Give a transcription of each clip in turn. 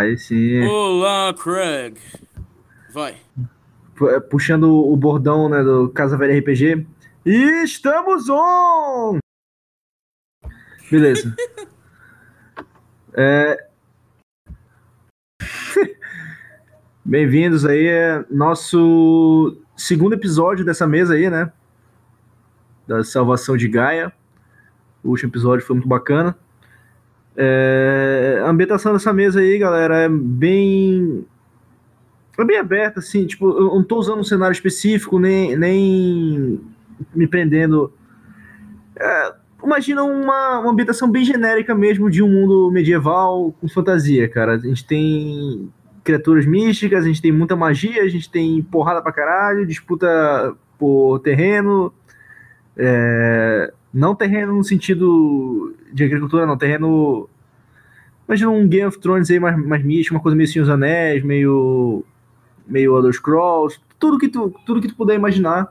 Aí sim. Olá, Craig. Vai. Pu- Puxando o bordão né, do Casa Velha RPG. E estamos on! Beleza. É... Bem-vindos aí, é nosso segundo episódio dessa mesa aí, né? Da salvação de Gaia. O último episódio foi muito bacana. É, A ambientação dessa mesa aí, galera, é bem. É bem aberta, assim, tipo, eu não tô usando um cenário específico, nem, nem me prendendo. É, imagina uma, uma ambientação bem genérica mesmo de um mundo medieval com fantasia, cara. A gente tem criaturas místicas, a gente tem muita magia, a gente tem porrada pra caralho, disputa por terreno. é, não terreno no sentido de agricultura, não, terreno. Imagina um Game of Thrones aí mais, mais místico, uma coisa meio Senhor dos Anéis, meio. meio Elder Scrolls, tudo que tu, tudo que tu puder imaginar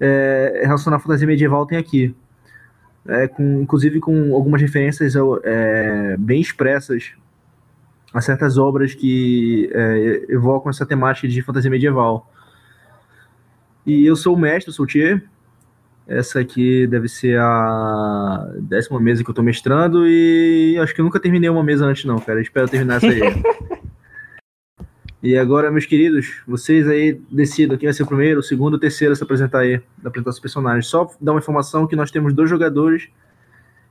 é, relacionado à fantasia medieval tem aqui. É, com, inclusive com algumas referências é, bem expressas a certas obras que é, evocam essa temática de fantasia medieval. E eu sou o mestre, sou o Thier. Essa aqui deve ser a décima mesa que eu tô mestrando e acho que eu nunca terminei uma mesa antes não, cara. Eu espero terminar essa aí. e agora, meus queridos, vocês aí decidam quem vai ser o primeiro, o segundo, o terceiro a se apresentar aí, da apresentação dos personagens. Só dar uma informação que nós temos dois jogadores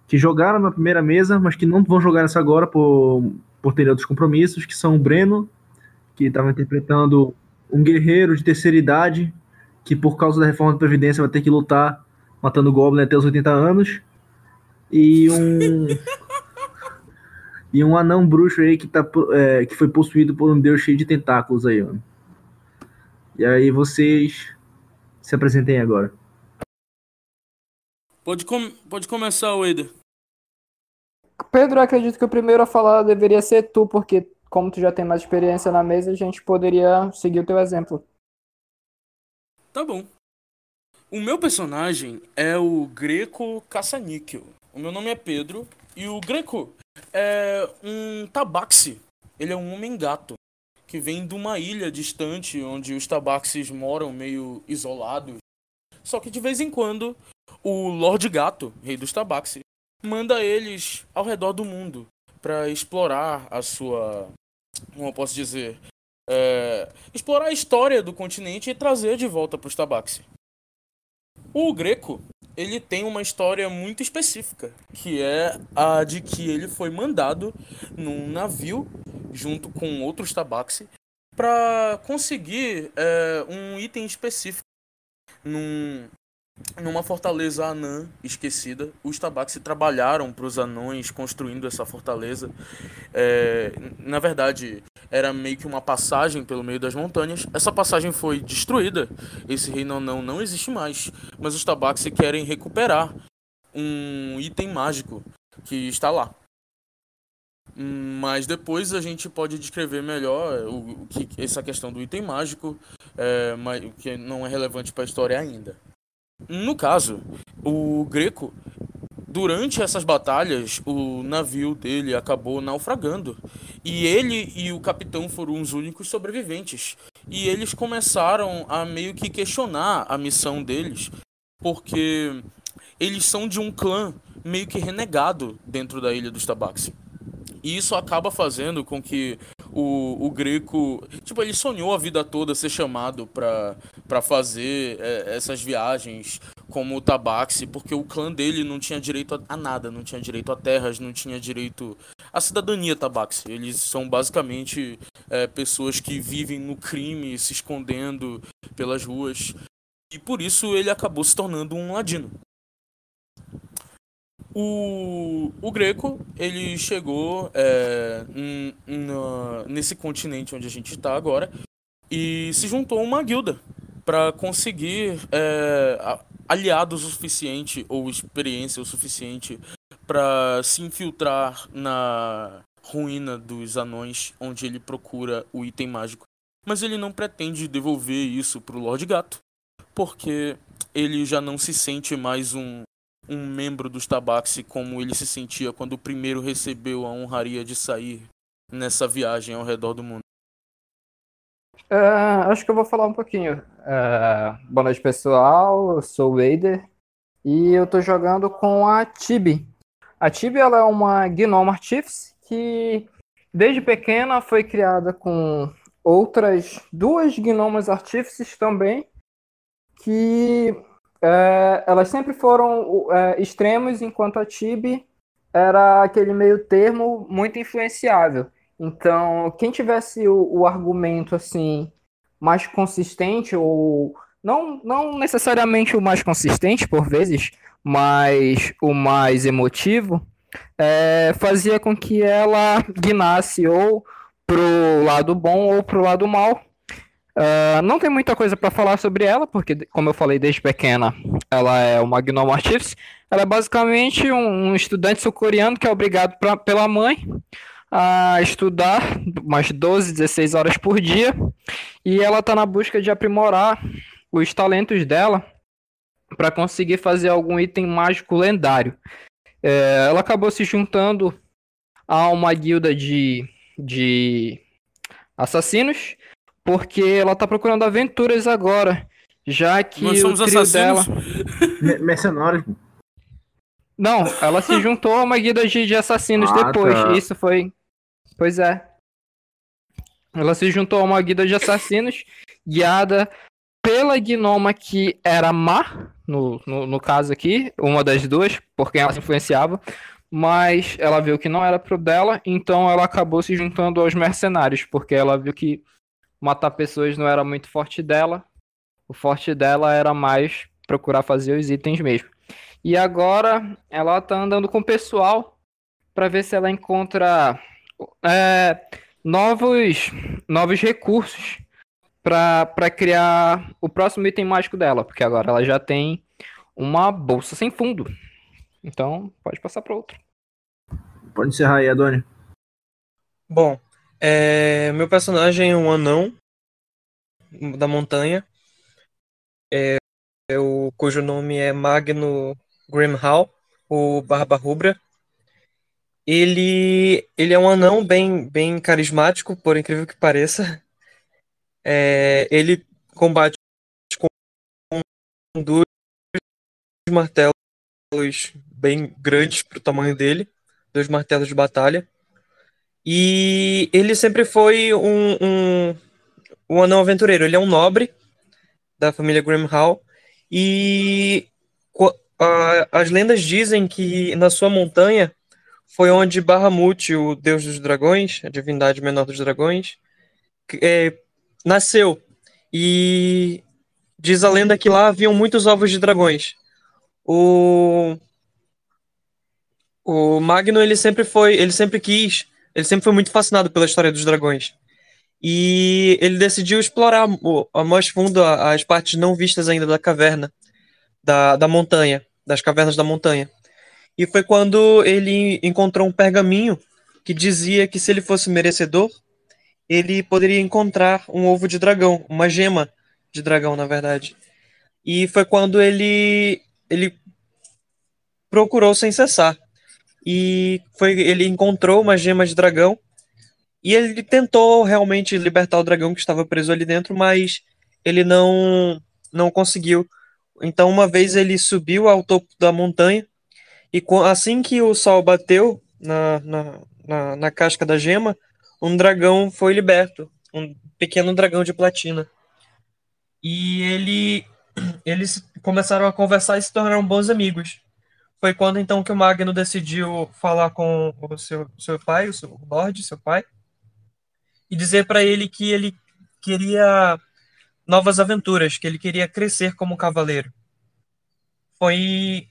que jogaram na primeira mesa, mas que não vão jogar nessa agora por, por terem outros compromissos, que são o Breno, que estava interpretando um guerreiro de terceira idade, que por causa da reforma da Previdência vai ter que lutar matando Goblin até os 80 anos. E um. e um anão bruxo aí que, tá, é, que foi possuído por um deus cheio de tentáculos aí, mano. E aí vocês se apresentem agora. Pode, com... Pode começar, Wader. Pedro, eu acredito que o primeiro a falar deveria ser tu, porque como tu já tem mais experiência na mesa, a gente poderia seguir o teu exemplo. Tá bom. O meu personagem é o Greco Caça-Níquel. O meu nome é Pedro. E o Greco é um tabaxi. Ele é um homem-gato. Que vem de uma ilha distante onde os tabaxis moram meio isolados. Só que de vez em quando, o Lorde Gato, rei dos tabaxis, manda eles ao redor do mundo para explorar a sua. Como eu posso dizer? É, explorar a história do continente e trazer de volta para os tabaxi. O Greco, ele tem uma história muito específica, que é a de que ele foi mandado num navio junto com outros tabaxi para conseguir é, um item específico num, numa fortaleza anã esquecida. Os tabaxi trabalharam para os anões construindo essa fortaleza. É, na verdade, era meio que uma passagem pelo meio das montanhas. Essa passagem foi destruída. Esse reino anão não existe mais. Mas os tabaxi querem recuperar um item mágico que está lá. Mas depois a gente pode descrever melhor o, o que essa questão do item mágico, é, mas, que não é relevante para a história ainda. No caso, o Greco, durante essas batalhas, o navio dele acabou naufragando. E ele e o capitão foram os únicos sobreviventes. E eles começaram a meio que questionar a missão deles, porque eles são de um clã meio que renegado dentro da Ilha dos Tabaxi. E isso acaba fazendo com que o, o Greco. Tipo, ele sonhou a vida toda ser chamado pra fazer é, essas viagens como o Tabaxi, porque o clã dele não tinha direito a, a, nada, não tinha direito a terras, não tinha direito à cidadania Tabaxi. Eles são basicamente é, pessoas que vivem no crime, se escondendo pelas ruas. E por isso ele acabou se tornando um ladino. O, o Greco, ele chegou é, n- na- nesse continente onde a gente está agora e se juntou a uma guilda para conseguir é, aliados o suficiente ou experiência o suficiente para se infiltrar na ruína dos anões onde ele procura o item mágico. Mas ele não pretende devolver isso pro Lorde Gato, porque ele já não se sente mais um um membro dos Tabaxi como ele se sentia quando o primeiro recebeu a honraria de sair nessa viagem ao redor do mundo? É, acho que eu vou falar um pouquinho. É, boa noite, pessoal. Eu sou o Wader e eu tô jogando com a Tibi. A Tibi ela é uma Gnome Artifice que desde pequena foi criada com outras duas Gnomas Artifices também, que é, elas sempre foram é, extremos, enquanto a Tibi era aquele meio termo muito influenciável. Então, quem tivesse o, o argumento assim mais consistente ou não, não necessariamente o mais consistente por vezes, mas o mais emotivo, é, fazia com que ela guinasse ou pro lado bom ou pro lado mal. Uh, não tem muita coisa para falar sobre ela, porque, como eu falei desde pequena, ela é uma Gnome Artifice. Ela é basicamente um, um estudante sul-coreano que é obrigado pra, pela mãe a estudar umas 12, 16 horas por dia. E ela está na busca de aprimorar os talentos dela para conseguir fazer algum item mágico lendário. É, ela acabou se juntando a uma guilda de, de assassinos, porque ela está procurando aventuras agora, já que Nós somos o trio assassinos? dela... Mercenários. Não, ela se juntou a uma guilda de, de assassinos Ah, depois. tá. Isso foi. Pois é. Ela se juntou a uma guilda de assassinos, guiada pela gnoma que era má, no, no, no caso aqui, uma das duas, por quem ela se influenciava, mas ela viu que não era pro dela, então ela acabou se juntando aos mercenários, porque ela viu que matar pessoas não era muito forte dela, o forte dela era mais procurar fazer os itens mesmo. E agora ela tá andando com o pessoal para ver se ela encontra é, novos, novos recursos para criar o próximo item mágico dela, porque agora ela já tem uma bolsa sem fundo. Então, pode passar para outro. Pode encerrar aí, Adoni. Bom, é, meu personagem é um anão da montanha, é, é o, cujo nome é Magno Grimhall, o Barba Rubra. Ele, ele é um anão bem, bem carismático, por incrível que pareça. É, ele combate com dois martelos bem grandes para o tamanho dele, dois martelos de batalha. E ele sempre foi um, um, um anão aventureiro. Ele é um nobre da família Grimhall. E co- a- as lendas dizem que na sua montanha foi onde Bahamut, o deus dos dragões, a divindade menor dos dragões, é, nasceu. E diz a lenda que lá haviam muitos ovos de dragões. O, o Magno, ele sempre foi, ele sempre quis, ele sempre foi muito fascinado pela história dos dragões. E ele decidiu explorar a mais fundo as partes não vistas ainda da caverna, da, da montanha, das cavernas da montanha. E foi quando ele encontrou um pergaminho que dizia que se ele fosse merecedor, ele poderia encontrar um ovo de dragão, uma gema de dragão, na verdade. E foi quando ele ele procurou sem cessar. E foi ele encontrou uma gema de dragão e ele tentou realmente libertar o dragão que estava preso ali dentro, mas ele não não conseguiu. Então uma vez ele subiu ao topo da montanha e assim que o sol bateu na, na, na, na casca da gema, um dragão foi liberto, um pequeno dragão de platina. E ele eles começaram a conversar e se tornaram bons amigos. Foi quando então que o Magno decidiu falar com o seu, seu pai, o seu Lorde, seu pai, e dizer para ele que ele queria novas aventuras, que ele queria crescer como cavaleiro. Foi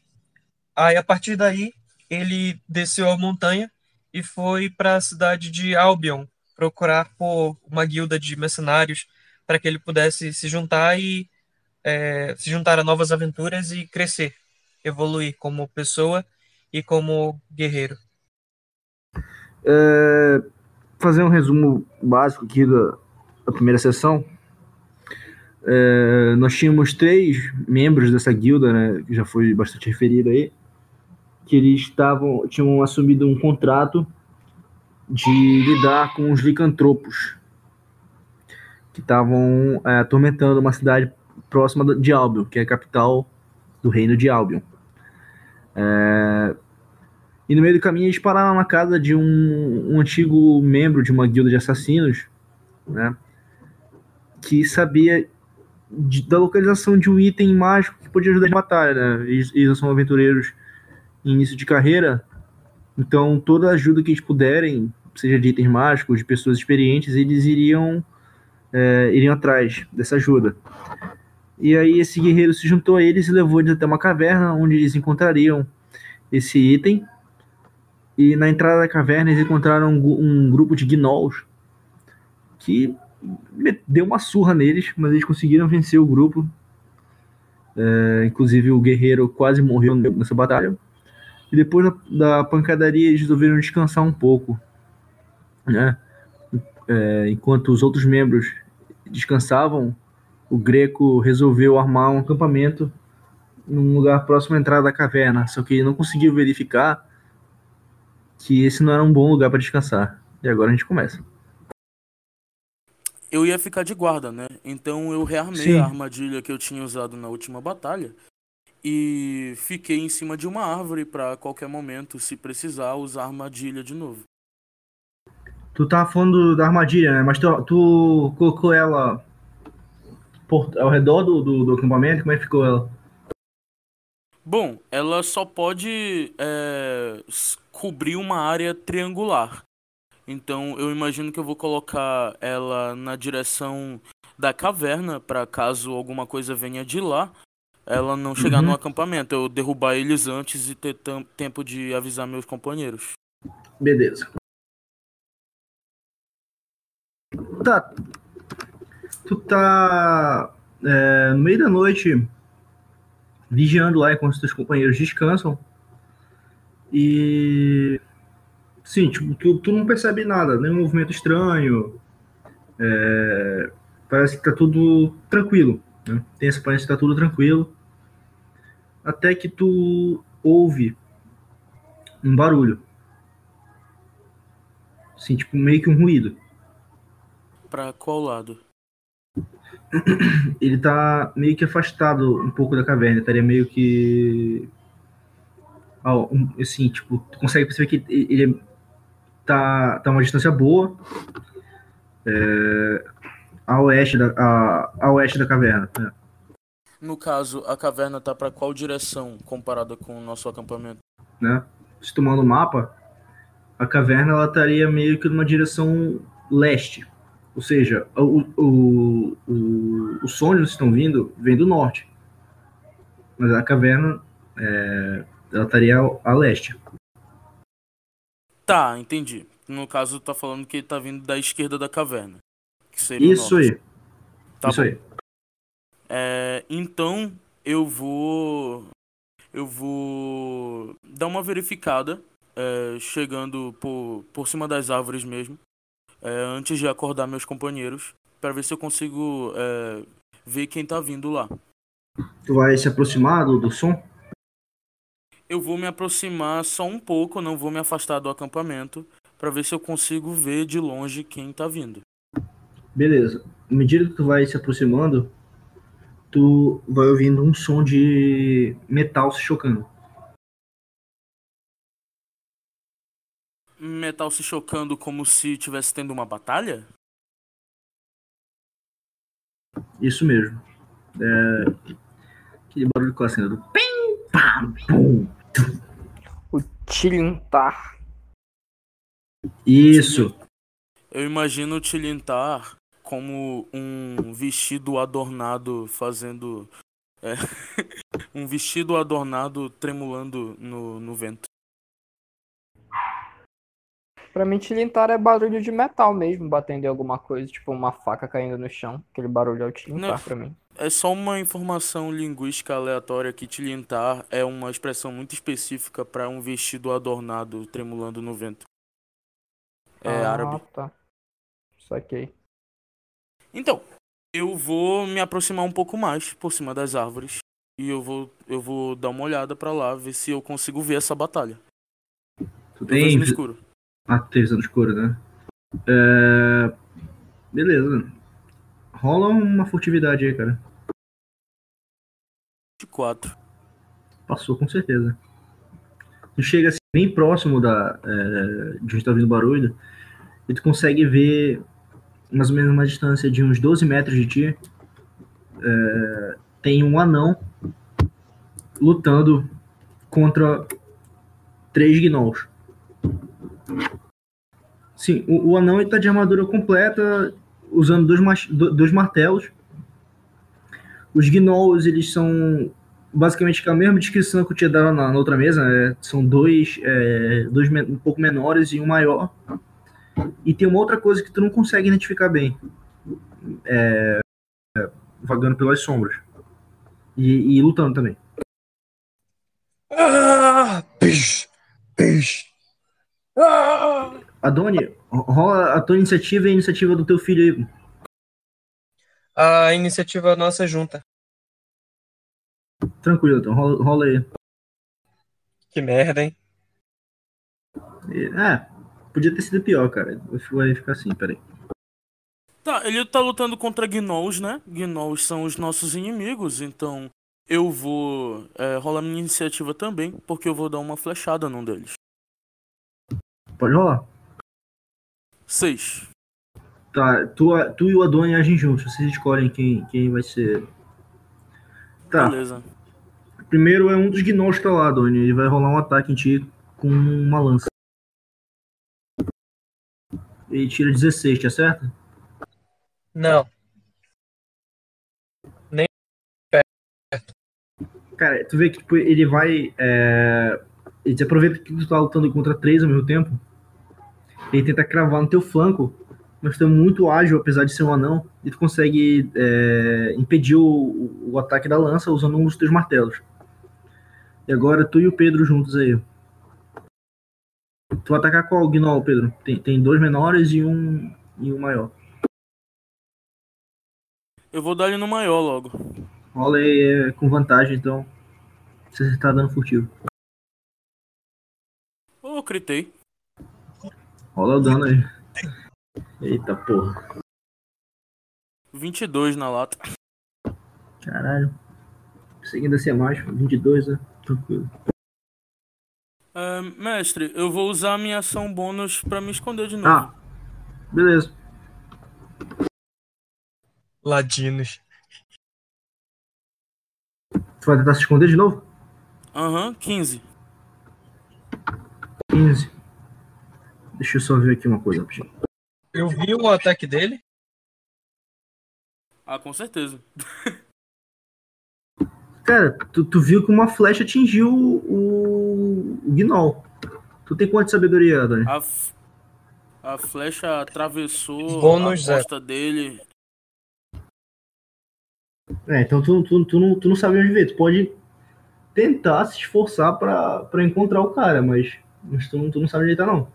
aí a partir daí ele desceu a montanha e foi para a cidade de Albion procurar por uma guilda de mercenários para que ele pudesse se juntar e é, se juntar a novas aventuras e crescer, evoluir como pessoa e como guerreiro. É, fazer um resumo básico aqui da, da primeira sessão. É, nós tínhamos três membros dessa guilda, né, que já foi bastante referido aí, que eles estavam, tinham assumido um contrato de lidar com os licantropos que estavam é, atormentando uma cidade próxima de Albion, que é a capital do reino de Albion. É, e no meio do caminho eles pararam na casa de um, um antigo membro de uma guilda de assassinos, né? Que sabia de, da localização de um item mágico que podia ajudar na batalha, né? Eles, eles são aventureiros em início de carreira, então toda ajuda que eles puderem, seja de itens mágicos, de pessoas experientes, eles iriam é, iriam atrás dessa ajuda. E aí esse guerreiro se juntou a eles e levou eles até uma caverna onde eles encontrariam esse item. E na entrada da caverna eles encontraram um, um grupo de gnolls que deu uma surra neles, mas eles conseguiram vencer o grupo. É, inclusive o guerreiro quase morreu nessa batalha. E depois da, da pancadaria eles resolveram descansar um pouco, né? É, enquanto os outros membros descansavam, o Greco resolveu armar um acampamento num lugar próximo à entrada da caverna, só que ele não conseguiu verificar que esse não era um bom lugar para descansar. E agora a gente começa. Eu ia ficar de guarda, né? Então eu rearmei Sim. a armadilha que eu tinha usado na última batalha e fiquei em cima de uma árvore para qualquer momento, se precisar, usar a armadilha de novo. Tu tava falando da armadilha, né? Mas tu, tu colocou ela por, ao redor do, do, do, acampamento? Como é que ficou ela? Bom, ela só pode é, cobrir uma área triangular. Então eu imagino que eu vou colocar ela na direção da caverna, para caso alguma coisa venha de lá, ela não chegar uhum. no acampamento. Eu derrubar eles antes e ter tempo de avisar meus companheiros. Beleza. Tá. Tu tá é, no meio da noite vigiando lá enquanto os teus companheiros descansam. E. Sim, tipo, tu, tu não percebe nada, nenhum movimento estranho. É, parece que tá tudo tranquilo. Né? Tem essa aparência que tá tudo tranquilo. Até que tu ouve um barulho. Assim, tipo, meio que um ruído. Pra qual lado? Ele tá meio que afastado um pouco da caverna, estaria meio que. assim, tipo, tu consegue perceber que ele tá, tá uma distância boa. É, a oeste da, a, a oeste da caverna. Né? No caso, a caverna tá para qual direção comparada com o nosso acampamento? Né? Se tomando o mapa, a caverna ela estaria meio que numa direção leste. Ou seja, o, o, o, os sonhos estão vindo, vem do norte. Mas a caverna é, ela estaria a leste. Tá, entendi. No caso, tá falando que ele tá vindo da esquerda da caverna. Isso aí. Tá Isso bom. aí. É, então eu vou. Eu vou dar uma verificada, é, chegando por, por cima das árvores mesmo é, antes de acordar meus companheiros, para ver se eu consigo é, ver quem tá vindo lá. Tu vai se aproximar do, do som? Eu vou me aproximar só um pouco, não vou me afastar do acampamento, para ver se eu consigo ver de longe quem tá vindo. Beleza. À medida que tu vai se aproximando, tu vai ouvindo um som de metal se chocando. Metal se chocando como se estivesse tendo uma batalha? Isso mesmo. É... Aquele barulho clássico do pim, pam, pum. O tilintar. Isso. Eu imagino o tilintar como um vestido adornado fazendo. É, um vestido adornado tremulando no, no vento. Pra mim, tilintar é barulho de metal mesmo, batendo em alguma coisa, tipo uma faca caindo no chão. Aquele barulho é o tilintar Não, pra mim. É só uma informação linguística aleatória que tilintar é uma expressão muito específica para um vestido adornado tremulando no vento. É ah, árabe. tá. Saquei. Então, eu vou me aproximar um pouco mais por cima das árvores e eu vou eu vou dar uma olhada para lá ver se eu consigo ver essa batalha. Tu tem, no escuro Ah, teve visão escura, né? É... Beleza. Rola uma furtividade aí, cara. 24. Passou com certeza. Tu chega assim, bem próximo da, é, de onde tá vindo o barulho e tu consegue ver mais ou menos uma distância de uns 12 metros de ti. É, tem um anão lutando contra três gnolls. Sim, o, o anão está de armadura completa, usando dois, dois martelos. Os gnolls, eles são basicamente a mesma descrição que eu tinha dado na, na outra mesa. né? São dois, é, dois um pouco menores e um maior. E tem uma outra coisa que tu não consegue identificar bem. É, é, vagando pelas sombras. E, e lutando também. Ah! Pish! Ah! Adoni, rola a tua iniciativa e a iniciativa do teu filho aí. A iniciativa nossa junta. Tranquilo, então. Rola, rola aí. Que merda, hein? É, podia ter sido pior, cara. Vai ficar assim, peraí. Tá, ele tá lutando contra gnolls, né? Gnolls são os nossos inimigos, então eu vou é, rolar minha iniciativa também, porque eu vou dar uma flechada num deles. Pode rolar. 6. Tá, tu, tu e o Adoni agem juntos. Vocês escolhem quem, quem vai ser. Tá, Beleza. primeiro é um dos gnolls que tá lá, Adoni. Ele vai rolar um ataque em ti com uma lança. Ele tira 16, te acerta? Não. Cara, tu vê que tipo, ele vai. É... Ele aproveita que tu tá lutando contra três ao mesmo tempo. Ele tenta cravar no teu flanco, mas tu é muito ágil, apesar de ser um anão, e tu consegue é, impedir o, o ataque da lança usando um dos teus martelos. E agora tu e o Pedro juntos aí. Tu vai atacar qual gnoll, Pedro? Tem, tem dois menores e um, e um maior. Eu vou dar ele no maior logo. Rola aí é, com vantagem, então. Se você tá dando furtivo. Ô, eu critei. Rola o dano aí. Eita porra. 22 na lata. Caralho. Pensei que ainda ser mais, 22, né? Tranquilo. É, mestre, eu vou usar a minha ação bônus pra me esconder de novo. Ah, beleza. Ladinos. Tu vai tentar se esconder de novo? Aham, 15. 15. Deixa eu só ver aqui uma coisa, rapidinho. Eu vi o ataque dele. Ah, com certeza. Cara, tu, tu viu que uma flecha atingiu o, o Gnoll. Tu tem quanto de sabedoria, Dani? A, f- a flecha atravessou Bônus a costa dele. É, então tu, tu, tu, não, tu não sabe onde ver. Tu pode tentar se esforçar pra, pra encontrar o cara, mas, mas tu, não- tu não sabe onde ele tá, não.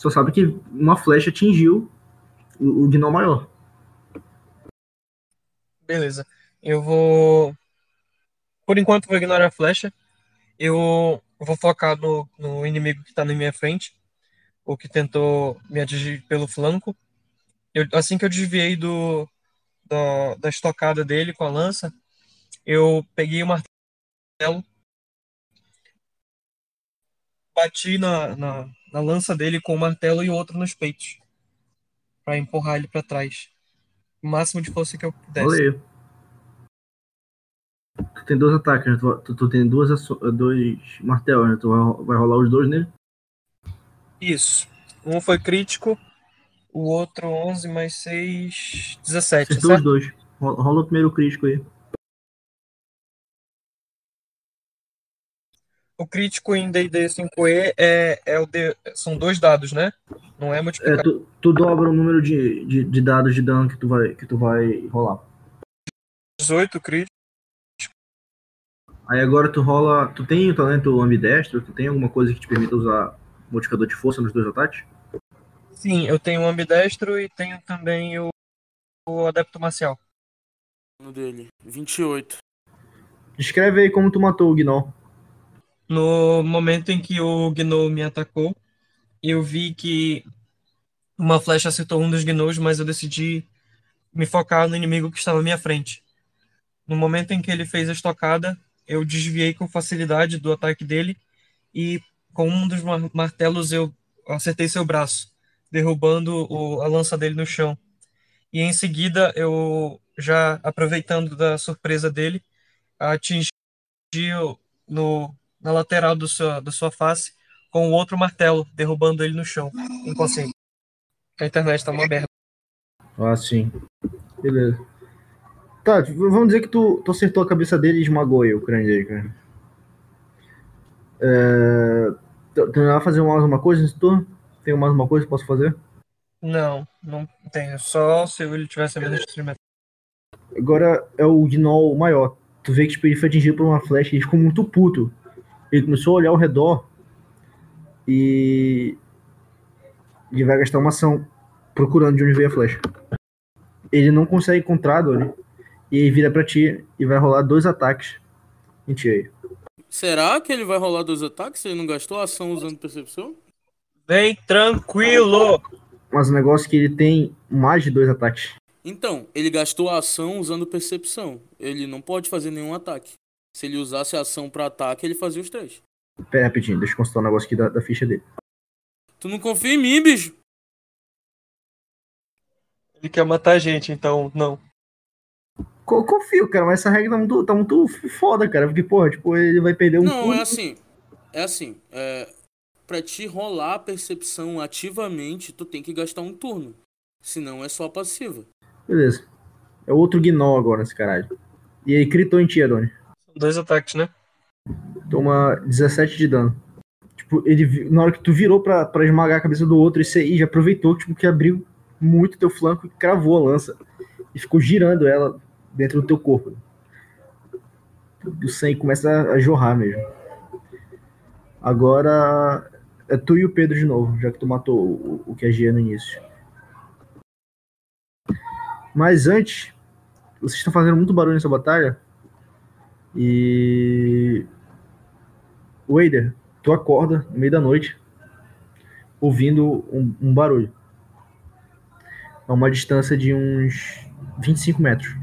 Só sabe que uma flecha atingiu o, o maior. Beleza. Eu vou. Por enquanto, vou ignorar a flecha. Eu vou focar no, no inimigo que tá na minha frente. O que tentou me atingir pelo flanco. Eu- assim que eu desviei do, da, da estocada dele com a lança, eu peguei o martelo, bati na, na, na lança dele com o martelo e o outro nos peitos. Pra empurrar ele pra trás. O máximo de força que eu pudesse. Aí. Tu tem dois ataques, né? Tu, tu, tu tem duas, dois martelos, né? Tu vai, vai rolar os dois nele? Isso. Um foi crítico, o outro 11 mais 6, 17, Acertou os certo? dois. Rola o primeiro crítico aí. O crítico em D&D 5e é, é o D, são dois dados, né? Não é É, multiplicado. tu, tu dobra o número de, de, de dados de dano que tu vai, que tu vai rolar. 18 crítico. Aí agora tu rola. Tu tem o talento ambidestro? Tu tem alguma coisa que te permita usar modificador de força nos dois ataques? Sim, eu tenho o ambidestro e tenho também o, o adepto marcial. No dele. 28. Descreve aí como tu matou o Gnoll. No momento em que o Gnou me atacou, eu vi que uma flecha acertou um dos gnous, mas eu decidi me focar no inimigo que estava à minha frente. No momento em que ele fez a estocada, eu desviei com facilidade do ataque dele e com um dos martelos eu acertei seu braço, derrubando o, a lança dele no chão. E em seguida eu, já aproveitando da surpresa dele, atingi no, na lateral do sua, da sua face com o outro martelo, derrubando ele no chão, inconsciente. A internet tá uma merda. Ah, sim. Beleza. Tá, vamos dizer que tu, tu acertou a cabeça dele e esmagou aí o crânio dele, cara. É... Tu vai fazer mais uma coisa nesse turno? Tem mais uma coisa que posso fazer? Não, não tenho. Só se ele tivesse a menos destruimento. Agora é o Gnoll maior. Tu vê que tipo, ele foi atingido por uma flecha e ficou muito puto. Ele começou a olhar ao redor e. Ele vai gastar uma ação procurando de onde veio a flecha. Ele não consegue encontrar, Doni. E ele vira pra ti e vai rolar dois ataques em ti aí. Será que ele vai rolar dois ataques se ele não gastou a ação usando percepção? Vem tranquilo! Mas o negócio é que ele tem mais de dois ataques. Então, ele gastou a ação usando percepção. Ele não pode fazer nenhum ataque. Se ele usasse a ação para ataque, ele fazia os três. Pera rapidinho, deixa eu consultar um negócio aqui da, da ficha dele. Tu não confia em mim, bicho? Ele quer matar a gente, então não. Confio, cara, mas essa regra tá muito, tá muito foda, cara. Porque, porra, tipo, ele vai perder um. Não, é assim. É assim. É, pra te rolar a percepção ativamente, tu tem que gastar um turno. Senão é só passiva. Beleza. É outro Gnoll agora nesse caralho. E aí, critou em ti, Adoni. Dois ataques, né? Toma 17 de dano. Tipo, ele, na hora que tu virou pra, pra esmagar a cabeça do outro, esse aí já aproveitou tipo, que abriu muito teu flanco e cravou a lança. E ficou girando ela dentro do teu corpo. O sangue começa a jorrar mesmo. Agora é tu e o Pedro de novo, já que tu matou o, o que é no início. Mas antes, vocês estão fazendo muito barulho nessa batalha. E. Wader, tu acorda no meio da noite ouvindo um, um barulho. A uma distância de uns 25 metros.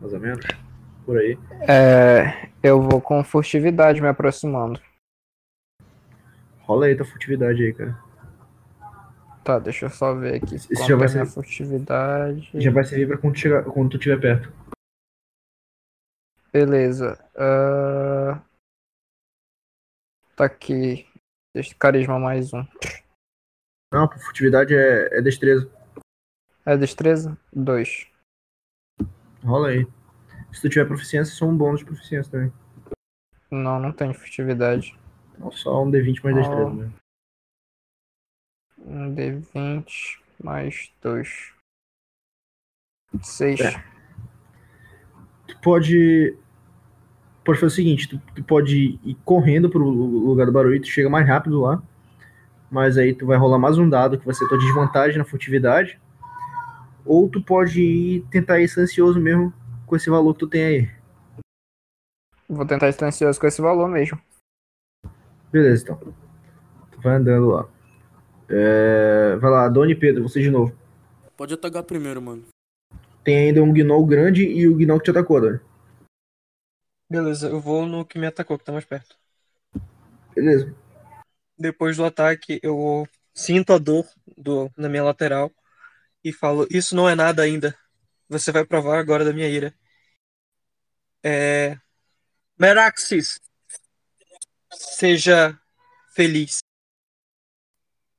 Mais ou menos. Por aí. É, eu vou com furtividade me aproximando. Rola aí tua furtividade aí, cara. Tá, deixa eu só ver aqui. Isso já vai é ser furtividade. Já vai servir pra quando, chegar, quando tu estiver perto. Beleza. Uh... Tá aqui. Carisma mais um. Não, furtividade é, é destreza. É destreza? Dois. Rola aí. Se tu tiver proficiência, são um bônus de proficiência também. Não, não tem furtividade. Não, só um D20 mais destreza, né? Um D20 mais dois. Seis. É. Tu pode. Pode fazer o seguinte: tu, tu pode ir correndo pro lugar do barulho, tu chega mais rápido lá. Mas aí tu vai rolar mais um dado que vai ser tua desvantagem na furtividade. Ou tu pode ir tentar ir silencioso mesmo com esse valor que tu tem aí. Vou tentar ir silencioso com esse valor mesmo. Beleza, então. Tu vai andando lá. É... Vai lá, Doni Pedro, você de novo. Pode atacar primeiro, mano. Tem ainda um Gnoll grande e o Gnoll que te atacou, Doni. Beleza, eu vou no que me atacou, que tá mais perto. Beleza. Depois do ataque, eu sinto a dor do, na minha lateral e falo: Isso não é nada ainda. Você vai provar agora da minha ira. É. Meraxis, seja feliz.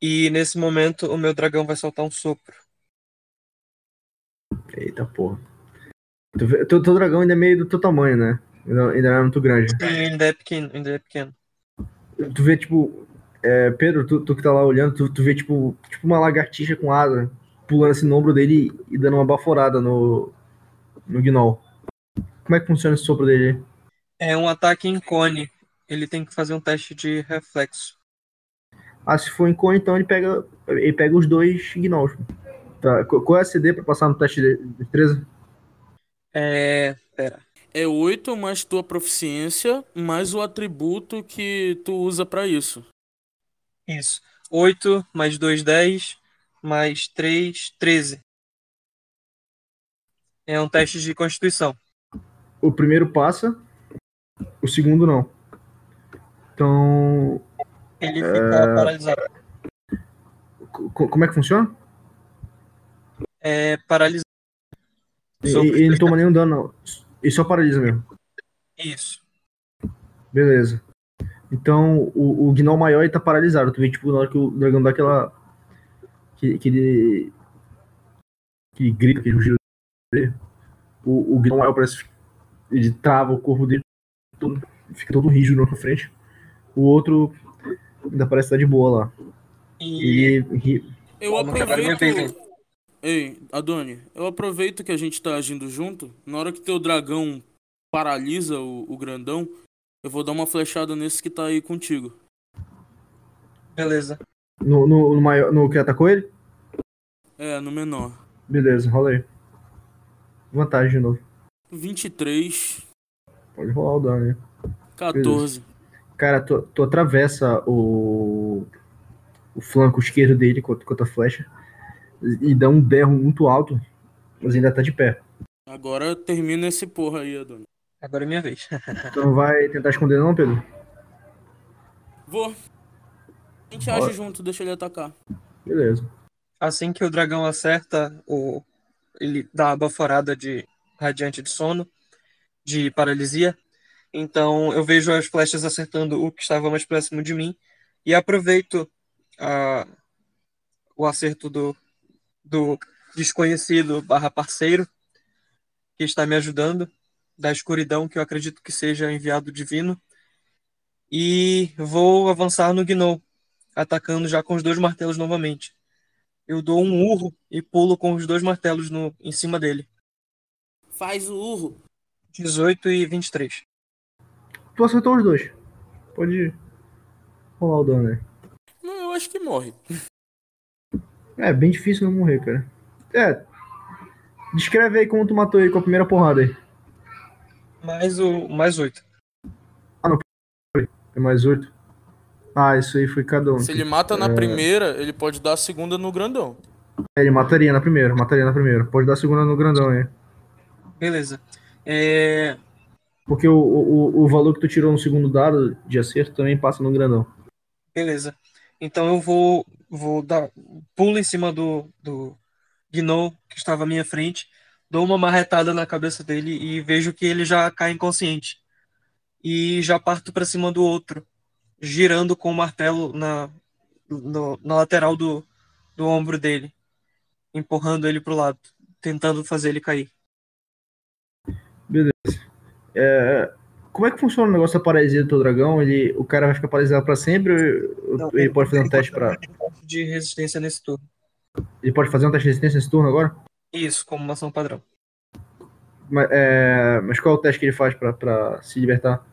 E nesse momento, o meu dragão vai soltar um sopro. Eita porra. Teu, teu, teu dragão ainda é meio do teu tamanho, né? Ainda, ainda não é muito grande. Sim, ainda é pequeno, ainda é pequeno. Tu vê, tipo, é, Pedro, tu, tu, que tá lá olhando, tu, tu vê, tipo, tipo uma lagartixa com asa pulando assim no ombro dele e dando uma baforada no, no Gnoll. Como é que funciona esse sopro dele? É um ataque em cone. Ele tem que fazer um teste de reflexo. Ah, se for em cone, então ele pega, ele pega os dois Gnolls. Tá. Qual é a CD pra passar no teste de destreza? É. Pera. É 8 mais tua proficiência, mais o atributo que tu usa para isso. Isso. 8 mais 2, 10, mais 3, 13. É um teste de constituição. O primeiro passa, o segundo não. Então, Ele fica paralisado. co- como é que funciona? É paralisado. Ele não toma nenhum dano, não. Ele só paralisa mesmo. Isso. Beleza. Então, o, o Gnoll maior ele tá paralisado. Tu vê, tipo, na hora que o dragão dá aquela. Que, que ele. Que grita, que rugido dele. O, o Gnoll maior parece. Ele trava o corpo dele. Todo, fica todo rígido na frente. O outro ainda parece estar de boa lá. E Ele. Eu aproveito. Ei, Adoni, eu aproveito que a gente tá agindo junto. Na hora que teu dragão paralisa o, o grandão, eu vou dar uma flechada nesse que tá aí contigo. beleza. No, no, no, maior, no que atacou ele? É, no menor. Beleza, rola aí. Vantagem de novo. 23, Pode rolar o dano aí. 14. Cara, tu, tu atravessa o, o flanco esquerdo dele com, a- com a tua flecha e dá um berro muito alto, mas ainda tá de pé. Agora termina esse porra aí, Adoni. Agora é minha vez. Tu não vai tentar esconder não, Pedro? Vou. A gente Bora. age junto, deixa ele atacar. Beleza. Assim que o dragão acerta, o... ele dá a baforada de radiante de sono, de paralisia. Então eu vejo as flechas acertando o que estava mais próximo de mim e aproveito a... o acerto do, do desconhecido barra parceiro que está me ajudando, da escuridão que eu acredito que seja enviado divino. E vou avançar no Gnou, atacando já com os dois martelos novamente. Eu dou um urro e pulo com os dois martelos no, em cima dele. Faz o urro. 18 e 23. Tu acertou os dois. Pode rolar o dano aí. Não, eu acho que morre. É, bem difícil não morrer, cara. É. Descreve aí como tu matou ele com a primeira porrada aí. Mais o mais 8. É mais oito. Ah, isso aí foi cada um. Se ele mata na É. primeira, ele pode dar a segunda no grandão. É, ele mataria na primeira, mataria na primeira. Pode dar a segunda no grandão aí. Beleza. É, Porque o, o, o valor que tu tirou no segundo dado de acerto também passa no grandão. beleza. Então eu vou vou dar pulo em cima do do Gnou que estava à minha frente, dou uma marretada na cabeça dele e vejo que ele já cai inconsciente. E já parto para cima do outro, girando com o martelo na no- na lateral do do ombro dele, empurrando ele pro lado, tentando fazer ele cair. É, como é que funciona o negócio da paralisia do teu dragão? Ele, o cara vai ficar paralisado pra sempre ou Não, ele pode fazer um teste para de resistência nesse turno. Ele pode fazer um teste de resistência nesse turno agora? Isso, como uma ação padrão. Mas, é, mas qual é o teste que ele faz pra, pra se libertar?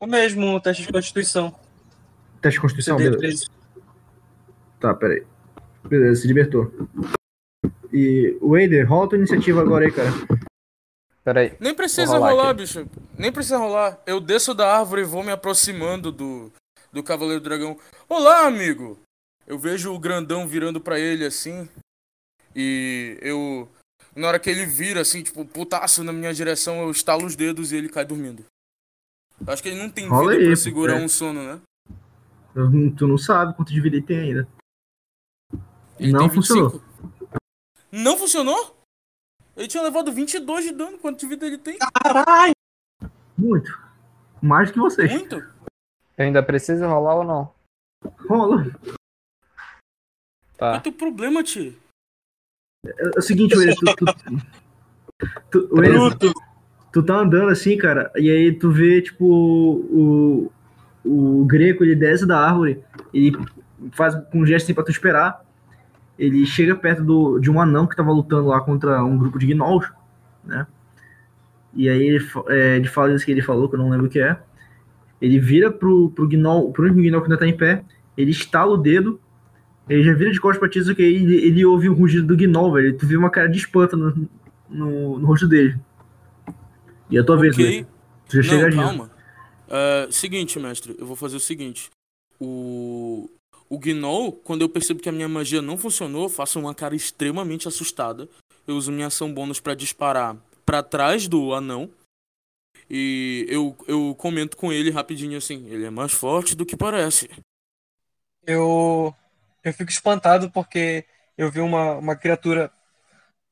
O mesmo teste de constituição. Teste de constituição? CD Beleza. 13. Tá, peraí. Beleza, se libertou. E o Wader, rola a tua iniciativa agora aí, cara. Peraí. Nem precisa rolar rolar, bicho. Nem precisa rolar. Eu desço da árvore e vou me aproximando do, do Cavaleiro Dragão. Olá, amigo! Eu vejo o grandão virando pra ele assim. E eu. Na hora que ele vira, assim, tipo, putaço na minha direção, eu estalo os dedos e ele cai dormindo. Eu acho que ele não tem Rola vida aí, pra segurar é. um sono, né? Eu- Tu não sabe quanto de vida ele tem ainda. Ele Não tem funcionou. 25. Não funcionou? Ele tinha levado 22 de dano. Quanto de vida ele tem? Muito. Mais que vocês. Muito? Eu ainda preciso rolar ou não? Rola. Qual é Tá. o teu problema, tio? É o seguinte, Wader, tu, tu, tu, Wader, tu tá andando assim, cara, e aí tu vê, tipo, o, o Greco, ele desce da árvore, ele faz com um gesto assim pra tu esperar, ele chega perto do, de um anão que tava lutando lá contra um grupo de gnolls, né? E aí ele, é, ele fala isso que ele falou, que eu não lembro o que é. Ele vira pro, pro gnoll, pro único gnoll que ainda tá em pé, ele estala o dedo, ele já vira de costas pra ti, só que ele, ele ouve o rugido do gnoll, velho. Tu vê uma cara de espanto no, no, no rosto dele. E é a tua vez, Ok. velho. Tu já chega Não, agindo. calma. É, seguinte, mestre, eu vou fazer o seguinte. O, O Gnoll, quando eu percebo que a minha magia não funcionou, faço uma cara extremamente assustada. Eu uso minha ação bônus para disparar para trás do anão. E eu, eu comento com ele rapidinho assim: ele é mais forte do que parece. Eu, eu fico espantado porque eu vi uma, uma criatura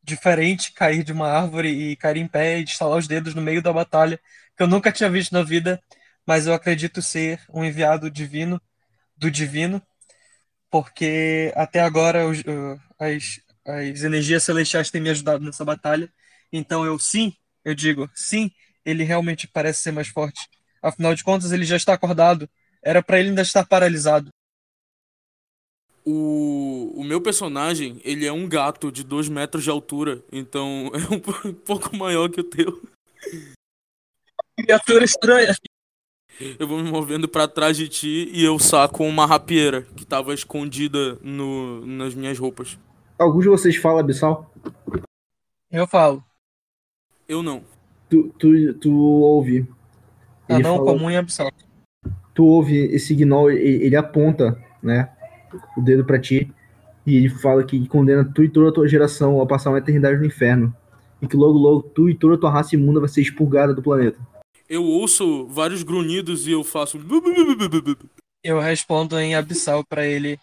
diferente cair de uma árvore e cair em pé e estalar os dedos no meio da batalha, que eu nunca tinha visto na vida, mas eu acredito ser um enviado divino do divino, porque até agora os, uh, as, as energias celestiais têm me ajudado nessa batalha. Então eu sim, eu digo, sim, ele realmente parece ser mais forte. Afinal de contas, ele já está acordado. Era para ele ainda estar paralisado. O, o meu personagem, ele é um gato de 2 metros de altura, então é um pouco maior que o teu. Criatura estranha. Eu vou me movendo para trás de ti e eu saco uma rapieira que tava escondida no, nas minhas roupas. Alguns de vocês falam abissal? Eu falo. Eu não. Tu, tu, tu ouve. Ah, não, fala, comum e abissal. Tu ouve esse gnoll, ele, ele aponta, né? O dedo para ti. E ele fala que condena tu e toda a tua geração a passar uma eternidade no inferno. E que logo, logo, tu e toda a tua raça imunda vai ser expurgada do planeta eu ouço vários grunhidos e eu faço. Eu respondo em abissal para ele: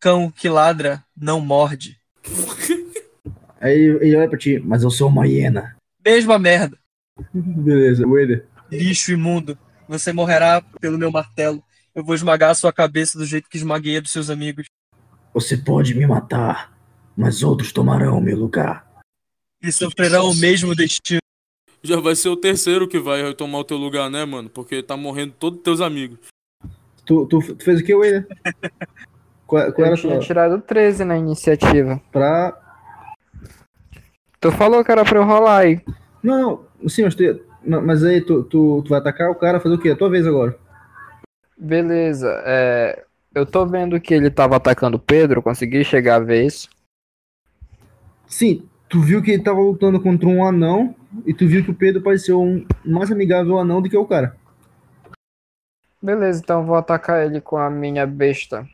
Cão que ladra não morde. Aí ele olha pra ti, mas eu sou uma hiena. Mesma merda. Beleza, Wader. Lixo imundo. Você morrerá pelo meu martelo. Eu vou esmagar a sua cabeça do jeito que esmaguei a dos seus amigos. Você pode me matar, mas outros tomarão meu lugar. E sofrerão o mesmo destino já vai ser o terceiro que vai tomar o teu lugar, né, mano? Porque tá morrendo todos teus amigos. Tu, tu, tu fez o que, William? qual, qual Eu tinha tua... tirado 13 na iniciativa. Pra. Tu falou que era pra eu rolar aí. Não, não, sim, mas, tu, mas aí tu, tu, tu vai atacar o cara, fazer o quê? A tua vez agora. Beleza, é, eu tô vendo que ele tava atacando o Pedro, consegui chegar a vez. Sim, tu viu que ele tava lutando contra um anão e tu viu que o Pedro pareceu um mais amigável anão do que o cara. Beleza, então vou atacar ele com a minha besta.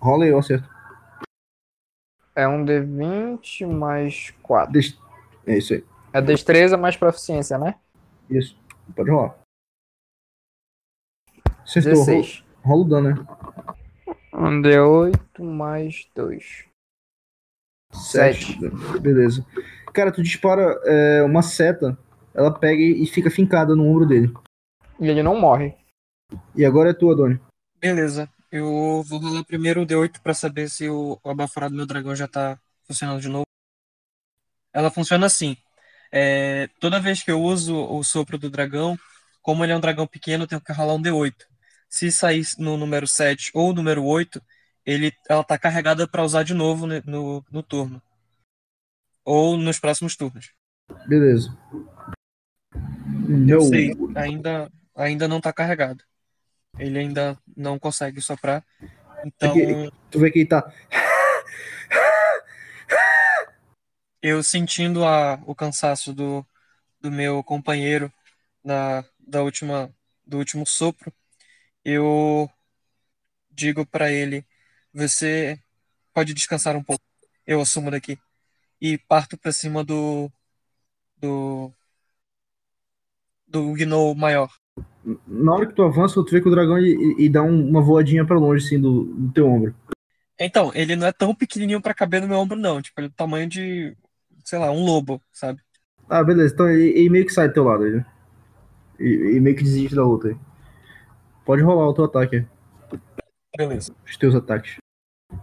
Rola aí, eu acerto. É um D20 mais 4. Dest... É isso aí. É destreza mais proficiência, né? Isso. Pode rolar. Acertou. 16. Rola o dano, né? Um D8 mais 2. 7. Beleza. Cara, tu dispara é, uma seta, ela pega e fica fincada no ombro dele. E ele não morre. E agora é tua, Doni. Beleza. Eu vou rolar primeiro o D8 pra saber se o, o abaforado do meu dragão já tá funcionando de novo. Ela funciona assim. É, toda vez que eu uso o sopro do dragão, como ele é um dragão pequeno, eu tenho que rolar um D8. Se sair no número 7 ou número 8, ele, ela tá carregada para usar de novo no, no, no turno. Ou nos próximos turnos. Beleza. Eu sei, ainda, ainda não tá carregado. Ele ainda não consegue soprar. Então. É tu vê que ele tá. eu sentindo a, o cansaço do, do meu companheiro na, da última, do último sopro, eu digo para ele você pode descansar um pouco. Eu assumo daqui. E parto para cima do. do. do Gnou maior. Na hora que tu avança, tu vê que o dragão e, e dá um, uma voadinha para longe, assim, do, do teu ombro. Então, ele não é tão pequenininho para caber no meu ombro, não. Tipo, ele é do tamanho de, sei lá, um lobo, sabe? Ah, beleza. Então ele, ele meio que sai do teu lado né? E, e meio que desiste da luta aí. Pode rolar o teu ataque aí. Beleza. Os teus ataques.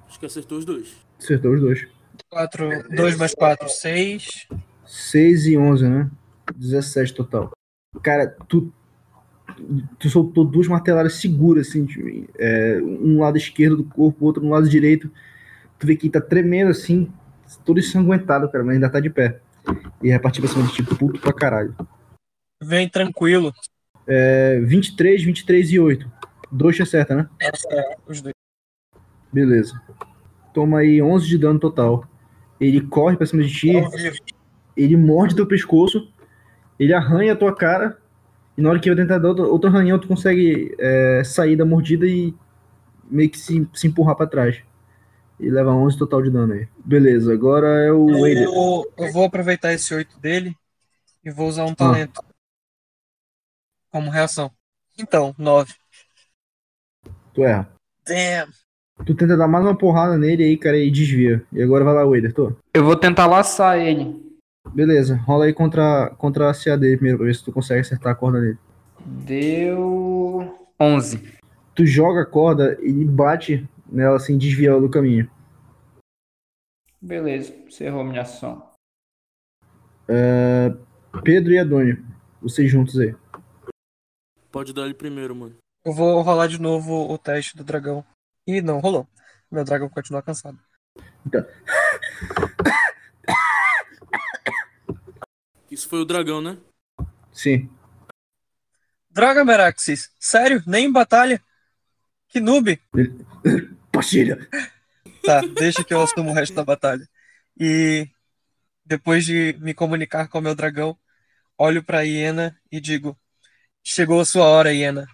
Acho que acertou os dois. Acertou os dois. 4, 2 mais 4, 6. 6 e 11, né? 17 total. Cara, tu, tu soltou duas marteladas seguras, assim, de, é, um lado esquerdo do corpo, outro no lado direito. Tu vê que tá tremendo, assim, todo ensanguentado, cara, mas ainda tá de pé. E vai partir pra cima de ti, puto pra caralho. Vem tranquilo. É, 23, 23 e 8. Dois te acerta, né? É, os dois. Beleza. Toma aí 11 de dano total. Ele corre pra cima de ti. Ele morde teu pescoço. Ele arranha a tua cara. E na hora que eu tentar dar outro, outro arranhão, tu consegue é, sair da mordida e meio que se, se empurrar pra trás. E leva 11 total de dano aí. Beleza, agora é o Wader. Eu, eu vou aproveitar esse 8 dele e vou usar um talento como reação. Então, 9. Tu erra. Damn. Tu tenta dar mais uma porrada nele aí, cara, e desvia. E agora vai lá, Wader, tô. Eu vou tentar laçar ele. Beleza, rola aí contra, contra a CA dele primeiro, pra ver se tu consegue acertar a corda dele. Deu 11. Tu joga a corda e bate nela assim, desvia ela do caminho. Beleza, encerrou minha ação. É, Pedro e Adônio, vocês juntos aí. Pode dar ele primeiro, mano. Eu vou rolar de novo o teste do dragão. Ih, não, rolou. Meu dragão continua cansado. Isso foi o dragão, né? Sim. Droga, Meraxis. Sério? Nem em batalha? Que noob. Pastilha! Tá, deixa que eu assumo o resto da batalha. E depois de me comunicar com o meu dragão, olho pra hiena e digo: Chegou a sua hora, hiena.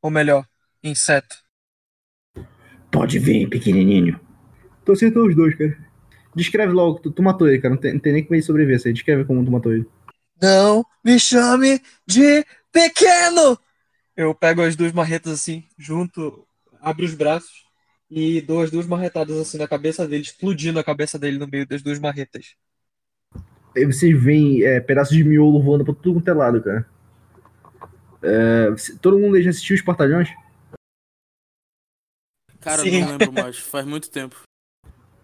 Ou melhor, inseto. Pode vir, pequenininho. Tu acertou os dois, cara. Descreve logo, tu, tu matou ele, cara. Não tem, não tem nem como ele sobreviver. Você descreve como tu matou ele. Não me chame de pequeno! Eu pego as duas marretas assim, junto, abro os braços e dou as duas marretadas assim na cabeça dele, explodindo a cabeça dele no meio das duas marretas. Aí vocês veem é, pedaços de miolo voando pra tudo quanto é lado, cara. É, todo mundo aí já assistiu os Portalhões? Cara, Sim. não lembro mais. Faz muito tempo.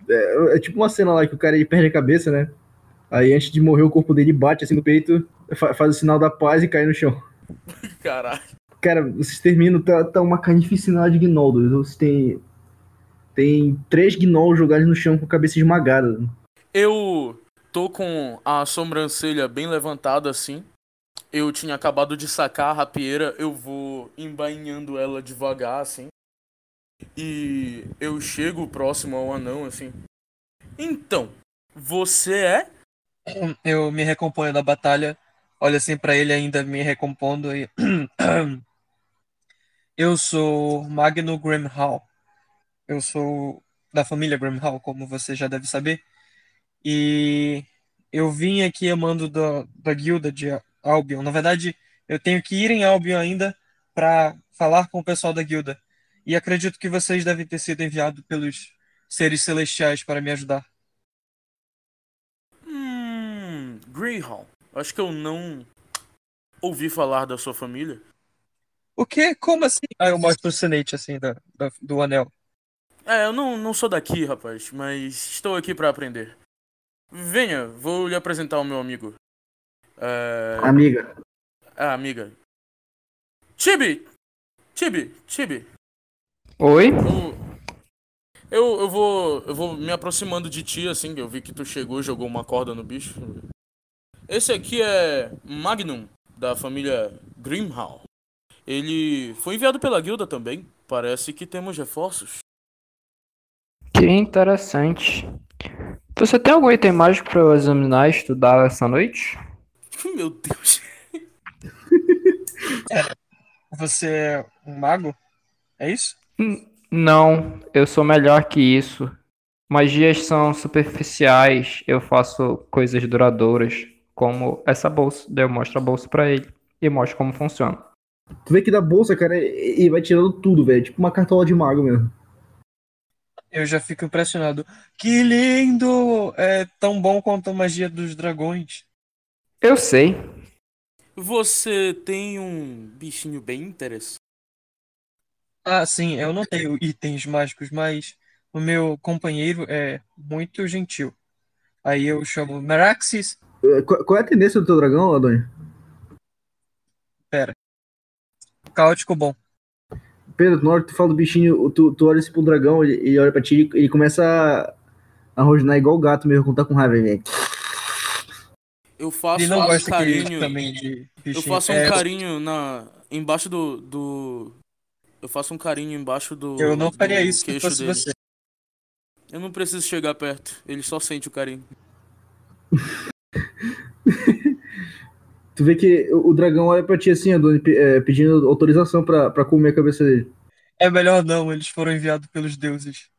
É, é tipo uma cena lá que o cara ele perde a cabeça, né? Aí antes de morrer o corpo dele bate assim no peito, fa- faz o sinal da paz e cai no chão. Caralho. Cara, vocês terminam, tá, tá uma carnificina de gnoldos. Vocês têm. Tem três gnolls jogados no chão com a cabeça esmagada. Eu tô com a sobrancelha bem levantada assim. Eu tinha acabado de sacar a rapieira, eu vou embainhando ela devagar assim. E eu chego próximo ao anão assim. Então, você é? Eu me recomponho da batalha, olho assim pra ele ainda me recompondo e. Eu sou Magno Grimhall. Eu sou da família Grimhall, como você já deve saber. E eu vim aqui a mando da, da guilda de Albion. Na verdade, eu tenho que ir em Albion ainda para falar com o pessoal da guilda. E acredito que vocês devem ter sido enviados pelos seres celestiais para me ajudar. Hum. Greyhound. Acho que eu não ouvi falar da sua família. O quê? Como assim? Aí eu mostro o sinete assim da, da- do anel. É, eu não, não sou daqui, rapaz, mas estou aqui pra aprender. Venha, vou lhe apresentar o meu amigo. É. Amiga, Ah, amiga. Tibi! Tibi, Tibi. Oi? Eu, eu, eu vou. Eu vou me aproximando de ti, assim, que eu vi que tu chegou e jogou uma corda no bicho. Esse aqui é Magnum, da família Grimhall. Ele foi enviado pela guilda também. Parece que temos reforços. Que interessante. Você tem algum item mágico pra eu examinar e estudar essa noite? Meu Deus. Você é um mago? É isso? Não, eu sou melhor que isso. Magias são superficiais, eu faço coisas duradouras, como essa bolsa. Daí eu mostro a bolsa pra ele e mostro como funciona. tu vê que da bolsa, cara, e e vai tirando tudo, velho. Tipo uma cartola de mago mesmo. Eu já fico impressionado. Que lindo! É tão bom quanto a magia dos dragões. Eu sei. Você tem um bichinho bem interessante. Ah, sim, eu não tenho itens mágicos, mas o meu companheiro é muito gentil. Aí eu chamo Meraxis. É, Qual, qual é a tendência do teu dragão, Adônio? Caótico bom. Pedro, na hora que tu fala do bichinho, tu, tu olha assim pro dragão, ele, ele olha pra ti ele, ele começa a, a rosnar igual o gato mesmo, quando tá com raiva, velho. Eu faço Ele não um gosta que carinho. também de Eu faço um É, carinho na. embaixo do. do... Eu faço um carinho embaixo do. Eu não faria isso se queixo fosse dele. você. Eu não preciso chegar perto. Ele só sente o carinho. Tu vê que o, dragão olha pra ti assim, é, pedindo autorização pra, pra comer a cabeça dele. É melhor não, eles foram enviados pelos deuses.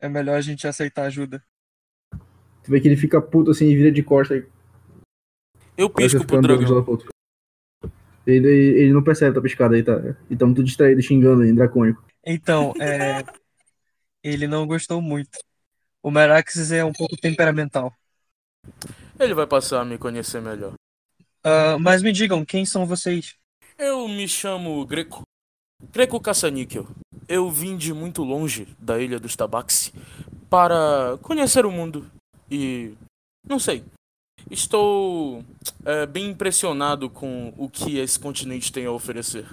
É melhor a gente aceitar ajuda. Tu vê que ele fica puto assim e vira de costa. aí Eu pisco pro dragão. Ele, ele não percebe a piscada aí, tá? E tá muito distraído, xingando aí, dracônico. Então, é, ele não gostou muito. O Meraxes é um pouco temperamental. Ele vai passar a me conhecer melhor. Ah, mas me digam, quem são vocês? Eu me chamo Greco. Greco Caça-Níquel. Eu vim de muito longe da ilha dos Tabaxi para conhecer o mundo. E. não sei. Estou é, bem impressionado com o que esse continente tem a oferecer.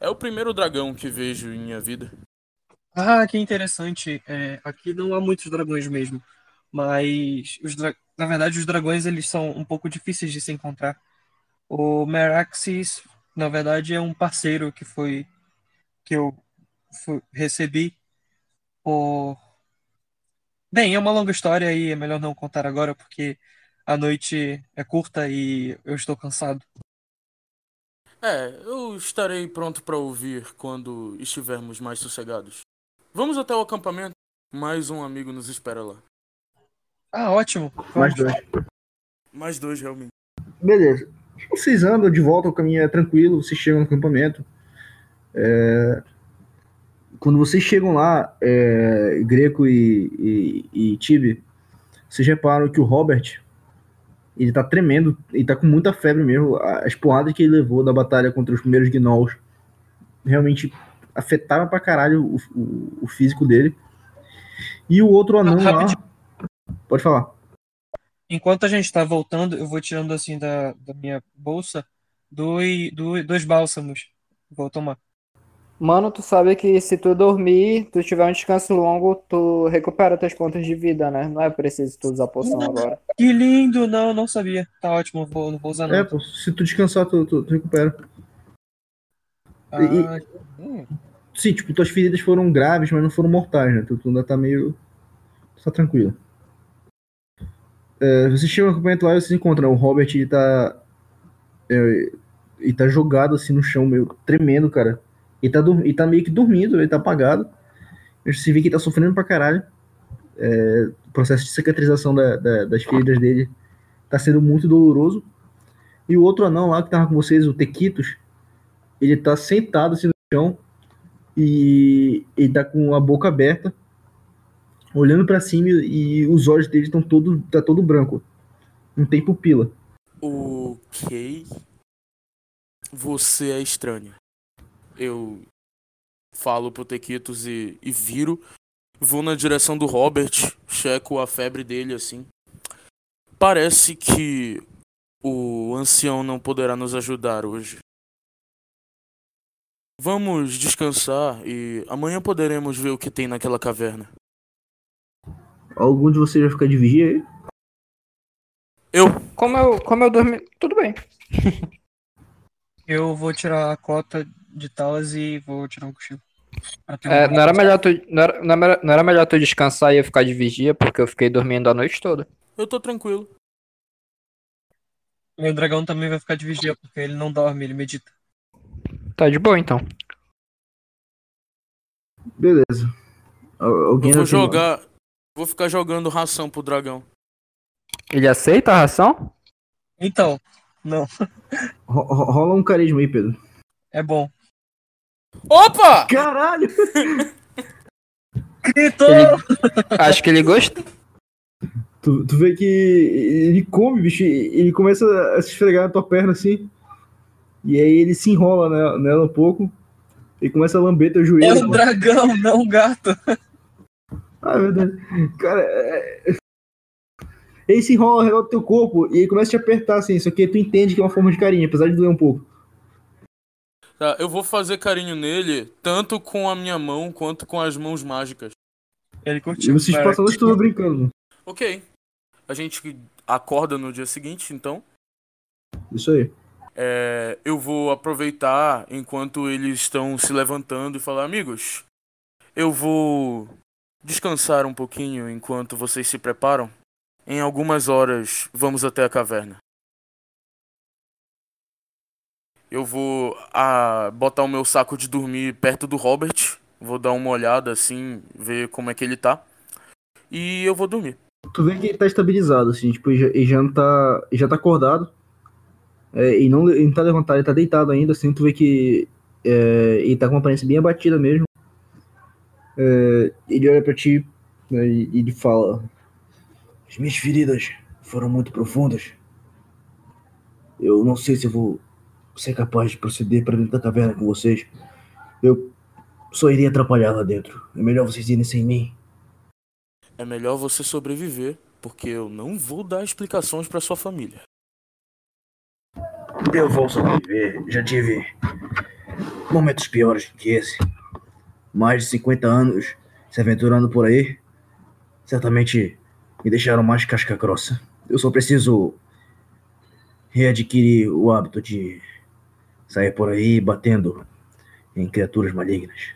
É o primeiro dragão que vejo em minha vida. Ah, que interessante. É, aqui não há muitos dragões mesmo. Mas, os dra- na verdade, os dragões eles são um pouco difíceis de se encontrar. O Meraxes, na verdade, é um parceiro que foi que eu fu- recebi por. Bem, é uma longa história e é melhor não contar agora porque a noite é curta e eu estou cansado. É, eu estarei pronto para ouvir quando estivermos mais sossegados. Vamos até o acampamento. Mais um amigo nos espera lá. Ah, ótimo. Mais Vamos. dois. Mais dois, realmente. Beleza. Vocês andam de volta, o caminho é tranquilo, vocês chegam no acampamento. É, Quando vocês chegam lá, é, Greco e, e, e Tibi, vocês reparam que o Robert, ele tá tremendo, ele tá com muita febre mesmo. As porradas que ele levou da batalha contra os primeiros gnolls realmente afetaram pra caralho o, o, o físico dele. E o outro anão lá... Pode falar. Enquanto a gente tá voltando, eu vou tirando assim da, da minha bolsa dois, dois, dois bálsamos. Vou tomar. Mano, tu sabe que se tu dormir, tu tiver um descanso longo, tu recupera teus pontos de vida, né? Não é preciso tu usar poção agora. Que lindo! Não, não sabia. Tá ótimo, vou, não vou usar É, não. pô, se tu descansar, tu, tu, tu recupera. Ah, hum. Sim, tipo, tuas feridas foram graves, mas não foram mortais, né? Tu, tu ainda tá meio. Tu tá tranquilo. É, você chega no acampamento lá e você encontra o Robert, ele tá. É, ele tá jogado assim no chão, meio tremendo, cara. Ele tá, ele tá meio que dormindo, ele tá apagado. Você vê que tá sofrendo pra caralho. É, o processo de cicatrização da- da- das feridas dele tá sendo muito doloroso. E o outro anão lá que tava com vocês, o Tequitos, ele tá sentado assim no chão e ele tá com a boca aberta, olhando pra cima e os olhos dele estão todo tá todo branco. Não tem pupila. Ok. Você é estranho. Eu falo pro Tequitos e, e viro. Vou na direção do Robert, checo a febre dele assim. Parece que o ancião não poderá nos ajudar hoje. Vamos descansar e amanhã poderemos ver o que tem naquela caverna. Algum de vocês vai ficar de vigia aí? Eu, Como eu, como eu dormi. Tudo bem. Eu vou tirar a cota de talas e vou tirar um cochilo. É, não era melhor tu, não era, não era- não era melhor tu descansar e eu ficar de vigia, porque eu fiquei dormindo a noite toda. eu tô tranquilo. Meu dragão também vai ficar de vigia, porque ele não dorme, ele medita. Tá de boa então. Beleza. Al- Alguém Eu vou tem- jogar. Vou ficar jogando ração pro dragão. Ele aceita a ração? Então, não, Ro- ro- Rola um carisma aí, Pedro. é bom. Opa! Caralho! Gritou! Acho que ele gosta. Tu, tu vê que ele come, bicho, e ele começa a se esfregar na tua perna assim. E aí ele se enrola nela, nela um pouco. E começa a lamber teu É joelho. um dragão, não um gato. Ah, é verdade. Cara, é... ele se enrola ao redor do teu corpo e ele começa a te apertar assim. Só que tu entende que é uma forma de carinho, apesar de doer um pouco. Tá, eu vou fazer carinho nele, tanto com a minha mão quanto com as mãos mágicas. Ele E curtiu. vocês cara. passam a noite toda brincando. Ok. A gente acorda no dia seguinte, então. Isso aí. É, eu vou aproveitar enquanto eles estão se levantando e falar, amigos, eu vou descansar um pouquinho enquanto vocês se preparam. Em algumas horas vamos até a caverna. Eu vou botar o meu saco de dormir perto do Robert Vou dar uma olhada assim, ver como é que ele tá. E eu vou dormir. Tu vê que ele tá estabilizado, assim, tipo, ele já, não tá. Já tá acordado. É, e não, ele não tá levantado, ele tá deitado ainda, assim, tu vê que é, ele tá com uma aparência bem abatida mesmo. É, ele olha pra ti né, e ele fala: As minhas feridas foram muito profundas. Eu não sei se eu vou ser capaz de proceder para dentro da caverna com vocês. Eu só iria atrapalhar lá dentro. É melhor vocês irem sem mim. É melhor você sobreviver, porque eu não vou dar explicações para sua família. Eu vou sobreviver. Já tive momentos piores que esse. Mais de 50 anos se aventurando por aí. Certamente me deixaram mais casca grossa. Eu só preciso readquirir o hábito de sair por aí batendo em criaturas malignas.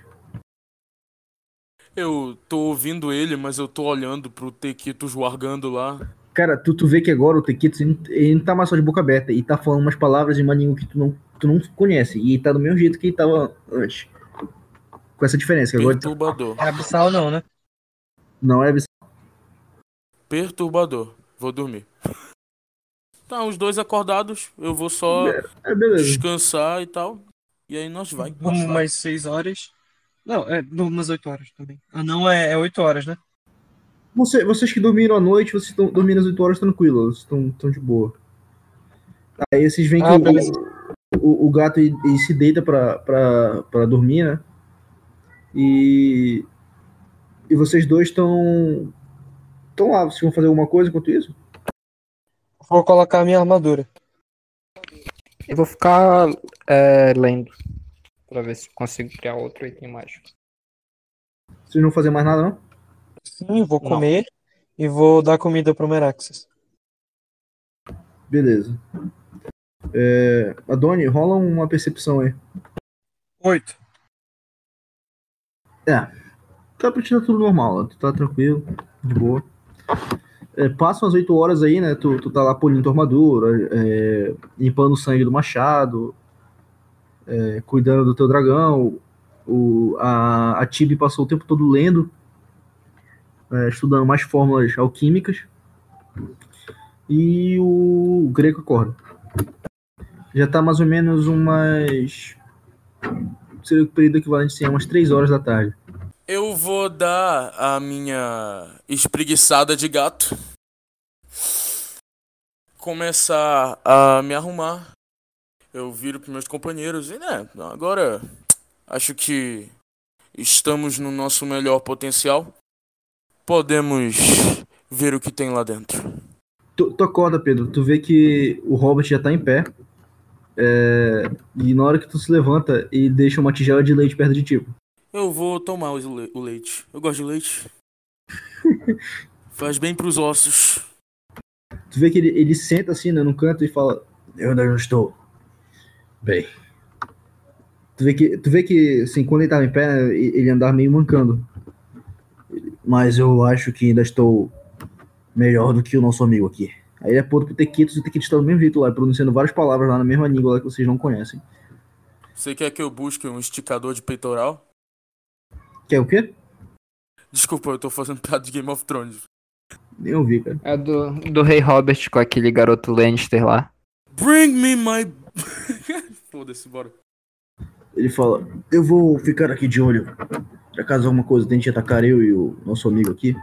Eu tô ouvindo ele, mas eu tô olhando pro Tequitos largando lá. Cara, tu, tu vê que agora o Tequitos ele, não tá mais só de boca aberta, e tá falando umas palavras em uma língua que tu não, tu não conhece. E tá do mesmo jeito que ele tava antes. Com essa diferença, agora tá- Perturbador. É abissal não, né? não é abs- Perturbador. Vou dormir. Tá, os dois acordados, eu vou só É, beleza. descansar e tal. E aí nós vai. Vamos mais seis horas. Não, é umas oito horas também. Ah, não, é, é oito horas, né? Você, vocês que dormiram à noite, vocês estão dormindo às 8 horas tranquilos, estão tão de boa. Aí vocês veem que Ah, beleza. o, o gato ele, ele se deita pra, pra, pra dormir, né? E, e vocês dois estão. Estão lá, vocês vão fazer alguma coisa enquanto isso? Vou colocar a minha armadura. Eu vou ficar é, lendo. Pra ver se consigo criar outro item mágico. Vocês não vão fazer mais nada, não? Sim, vou Não. comer e vou dar comida pro Meraxas. Beleza. É, Adoni, rola uma percepção aí. Oito. Tá pra ti tá tudo normal, né? tu tá tranquilo, de boa. É, passam as 8 horas aí, né? Tu, tu tá lá polindo tua armadura, é, limpando o sangue do machado, é, cuidando do teu dragão. O, a, a Tibi passou o tempo todo lendo, é, estudando mais fórmulas alquímicas. E o Greco acorda. Já tá mais ou menos umas. Seria o período equivalente a umas 3 horas da tarde. Eu vou dar a minha espreguiçada de gato. Começar a me arrumar. Eu viro pros meus companheiros e, né, agora acho que estamos no nosso melhor potencial. Podemos ver o que tem lá dentro. Tu, tu acorda, Pedro, tu vê que o Robert já tá em pé. é, e na hora que tu se levanta, ele deixa uma tigela de leite perto de ti. Eu vou tomar o le- o leite. Eu gosto de leite. Faz bem pros ossos. Tu vê que ele, ele senta assim, né, no canto e fala: Eu ainda não estou. Bem. Tu vê que, tu vê que assim, quando ele tava em pé, ele andava meio mancando. Mas eu acho que ainda estou melhor do que o nosso amigo aqui. Aí ele aponta pro Tequitos e o Tequitos tá do mesmo jeito lá, pronunciando várias palavras lá na mesma língua lá que vocês não conhecem. Você quer que eu busque um esticador de peitoral? Quer o quê? Desculpa, eu tô fazendo piada de Game of Thrones. Nem ouvi, cara. É do, do Rei Robert com aquele garoto Lannister lá. Bring me my. Foda-se, bora. Ele fala: Eu vou ficar aqui de olho. Pra caso alguma coisa tente atacar eu e o nosso amigo aqui.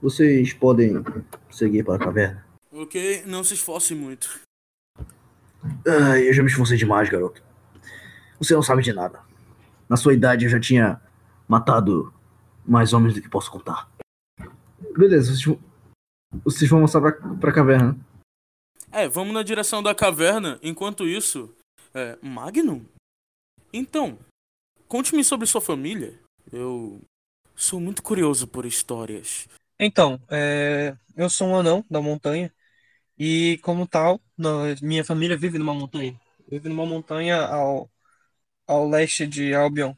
Vocês podem seguir para a caverna. Ok, não se esforce muito. Ai, eu já me esforcei demais, garoto. Você não sabe de nada. Na sua idade eu já tinha matado mais homens do que posso contar. Beleza, vocês, vão- vocês vão mostrar pra, pra caverna. É, vamos na direção da caverna. Enquanto isso. É. Magnum? Então, conte-me sobre sua família. Eu. Sou muito curioso por histórias. Então, é, eu sou um anão da montanha e, como tal, na- minha família vive numa montanha. Vive numa montanha ao, ao leste de Albion.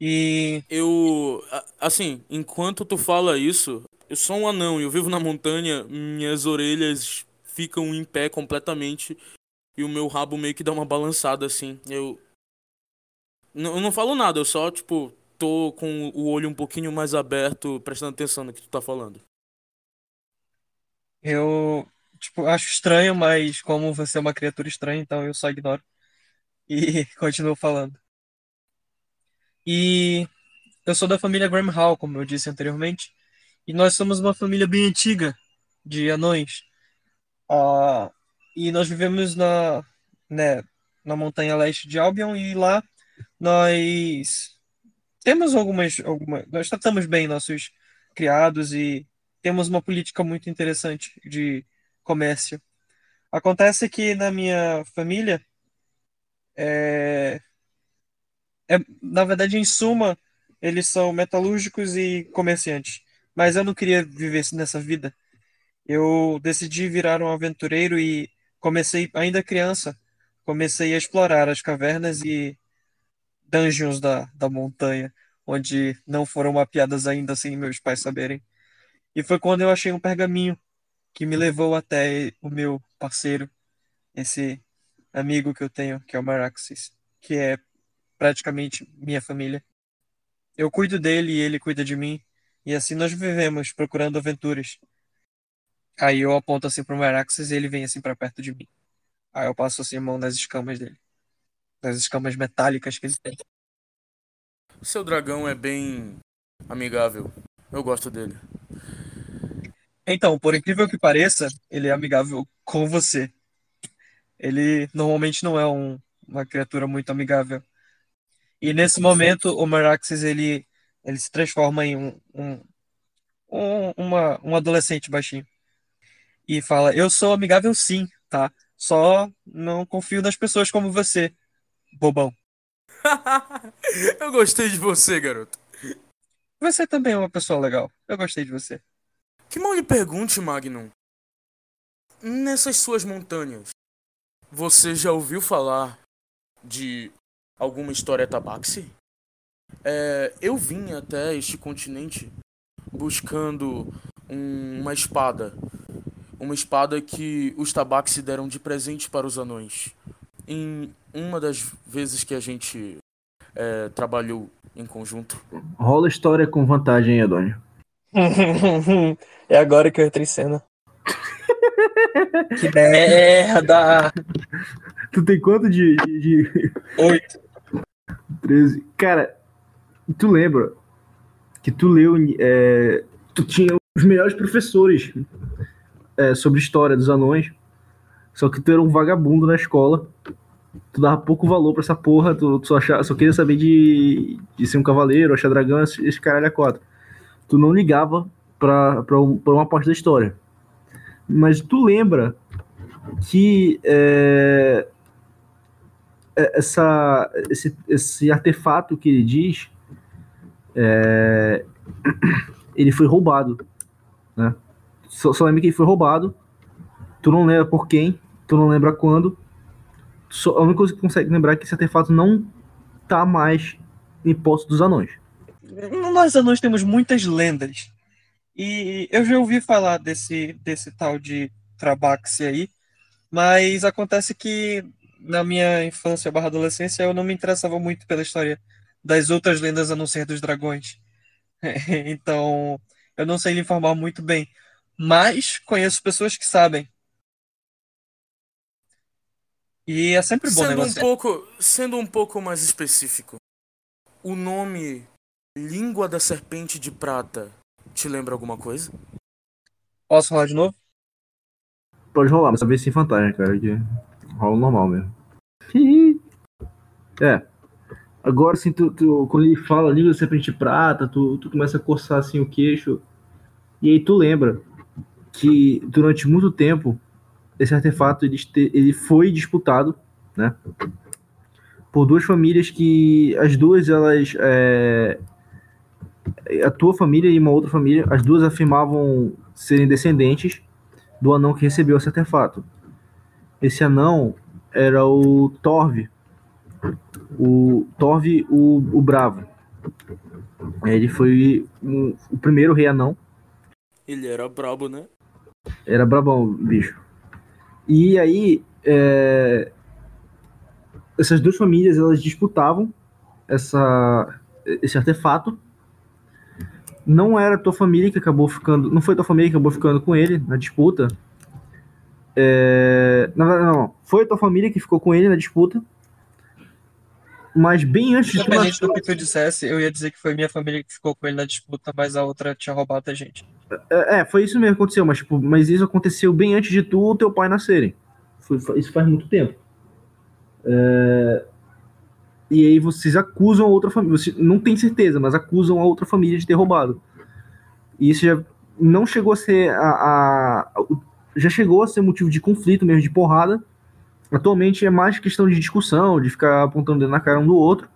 E Eu. Assim, enquanto tu fala isso, eu sou um anão e eu vivo na montanha, minhas orelhas ficam em pé completamente e o meu rabo meio que dá uma balançada assim. Eu. Eu não falo nada, eu só, tipo, tô com o olho um pouquinho mais aberto, prestando atenção no que tu tá falando. Eu, tipo, acho estranho, mas como você é uma criatura estranha, então eu só ignoro e continuo falando. E eu sou da família Graham Hall, como eu disse anteriormente, e nós somos uma família bem antiga de anões. Ah, e nós vivemos na, né, na montanha leste de Albion e lá nós temos algumas, alguma, nós tratamos bem nossos criados e temos uma política muito interessante de comércio. Acontece que na minha família, é, é, na verdade, em suma, eles são metalúrgicos e comerciantes. Mas eu não queria viver nessa vida. Eu decidi virar um aventureiro e comecei, ainda criança, comecei a explorar as cavernas e dungeons da, da montanha, onde não foram mapeadas ainda sem meus pais saberem. E foi quando eu achei um pergaminho que me levou até o meu parceiro, esse amigo que eu tenho, que é o Maraxis, que é praticamente minha família. Eu cuido dele e ele cuida de mim, e assim nós vivemos procurando aventuras. Aí eu aponto assim pro Maraxis e ele vem assim para perto de mim. Aí eu passo assim a mão nas escamas dele. Nas escamas metálicas que ele tem. Seu dragão é bem amigável. Eu gosto dele. Então, por incrível que pareça, ele é amigável com você. Ele normalmente não é um- uma criatura muito amigável. E nesse momento, o Maraxis ele, ele se transforma em um, um, um, uma, um adolescente baixinho. E fala: Eu sou amigável sim, tá? Só não confio nas pessoas como você, bobão. Eu gostei de você, garoto. Você também é uma pessoa legal. Eu gostei de você. Que mal lhe pergunte, Magnum. Nessas suas montanhas, você já ouviu falar de alguma história tabaxi? É, eu vim até este continente buscando um- uma espada. Uma espada que os tabaxi deram de presente para os anões. Em uma das vezes que a gente é, trabalhou em conjunto. Rola história com vantagem, hein, Adônio. é agora que eu entrei em cena. que merda! Tu tem quanto de, de, Oito. 13? Cara, tu lembra que tu leu. é, tu tinha os melhores professores é, sobre história dos anões. Só que tu era um vagabundo na escola. Tu dava pouco valor pra essa porra. Tu, tu só, achava, só queria saber de, de ser um cavaleiro, achar dragão, esse, esse caralho a quatro. Tu não ligava pra, pra, um- pra uma parte da história. Mas tu lembra que é, é- essa, esse, esse artefato que ele diz, é, ele foi roubado, né? Só, só lembra que ele foi roubado. Tu não lembra por quem, tu não lembra quando. Só, a única coisa que consegue lembrar é que esse artefato não tá mais em posse dos anões. Nós anões temos muitas lendas. E eu já ouvi falar desse, desse tal de Trabaxi aí, mas acontece que na minha infância barra adolescência eu não me interessava muito pela história das outras lendas a não ser dos dragões. Então, eu não sei lhe informar muito bem. Mas conheço pessoas que sabem. E é sempre bom Sendo um pouco, sendo um pouco mais específico, o nome Língua da Serpente de Prata te lembra alguma coisa? Posso falar de novo? Pode rolar, mas talvez sem vantagem, cara. Que rola normal mesmo. é. Agora, assim, tu, tu- quando ele fala língua de serpente prata, tu, tu começa a coçar assim o queixo. E aí tu lembra que durante muito tempo esse artefato ele, este- ele foi disputado, né? Por duas famílias que as duas elas é, a tua família e uma outra família, as duas afirmavam serem descendentes do anão que recebeu esse artefato. Esse anão era o Torv. O Torv, o, o Bravo. Ele foi um- o primeiro rei anão. Ele era brabo, né? Era brabão, bicho. E aí, é, essas duas famílias, elas disputavam essa, esse artefato. Não era tua família que acabou ficando. Não foi tua família que acabou ficando com ele na disputa. É, na verdade, não. Foi tua família que ficou com ele na disputa. Mas bem antes de tu nascer- do que tu dissesse, eu ia dizer que foi minha família que ficou com ele na disputa, mas a outra tinha roubado a gente. É, é, foi isso mesmo que aconteceu, mas, tipo, mas isso aconteceu bem antes de tu e teu pai nascerem. Foi- isso faz muito tempo. É, e aí vocês acusam a outra família. Você não tem certeza, mas acusam a outra família de ter roubado. E isso já não chegou a ser a, a- já chegou a ser motivo de conflito mesmo, de porrada. Atualmente é mais questão de discussão, de ficar apontando dedo na cara um do outro.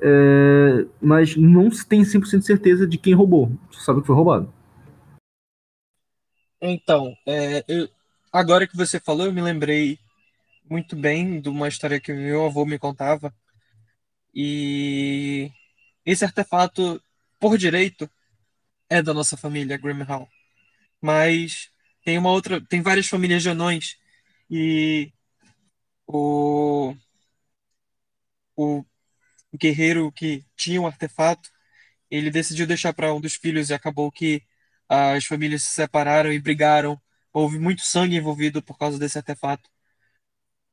É, mas não se tem 100% de certeza de quem roubou. Só sabe que foi roubado. Então, é, eu- agora que você falou, eu me lembrei muito bem de uma história que meu avô me contava. E esse artefato, por direito, é da nossa família, Grimhall. Mas tem uma outra, tem várias famílias de anões e o o guerreiro que tinha o artefato, ele decidiu deixar para um dos filhos e acabou que as famílias se separaram e brigaram. Houve muito sangue envolvido por causa desse artefato.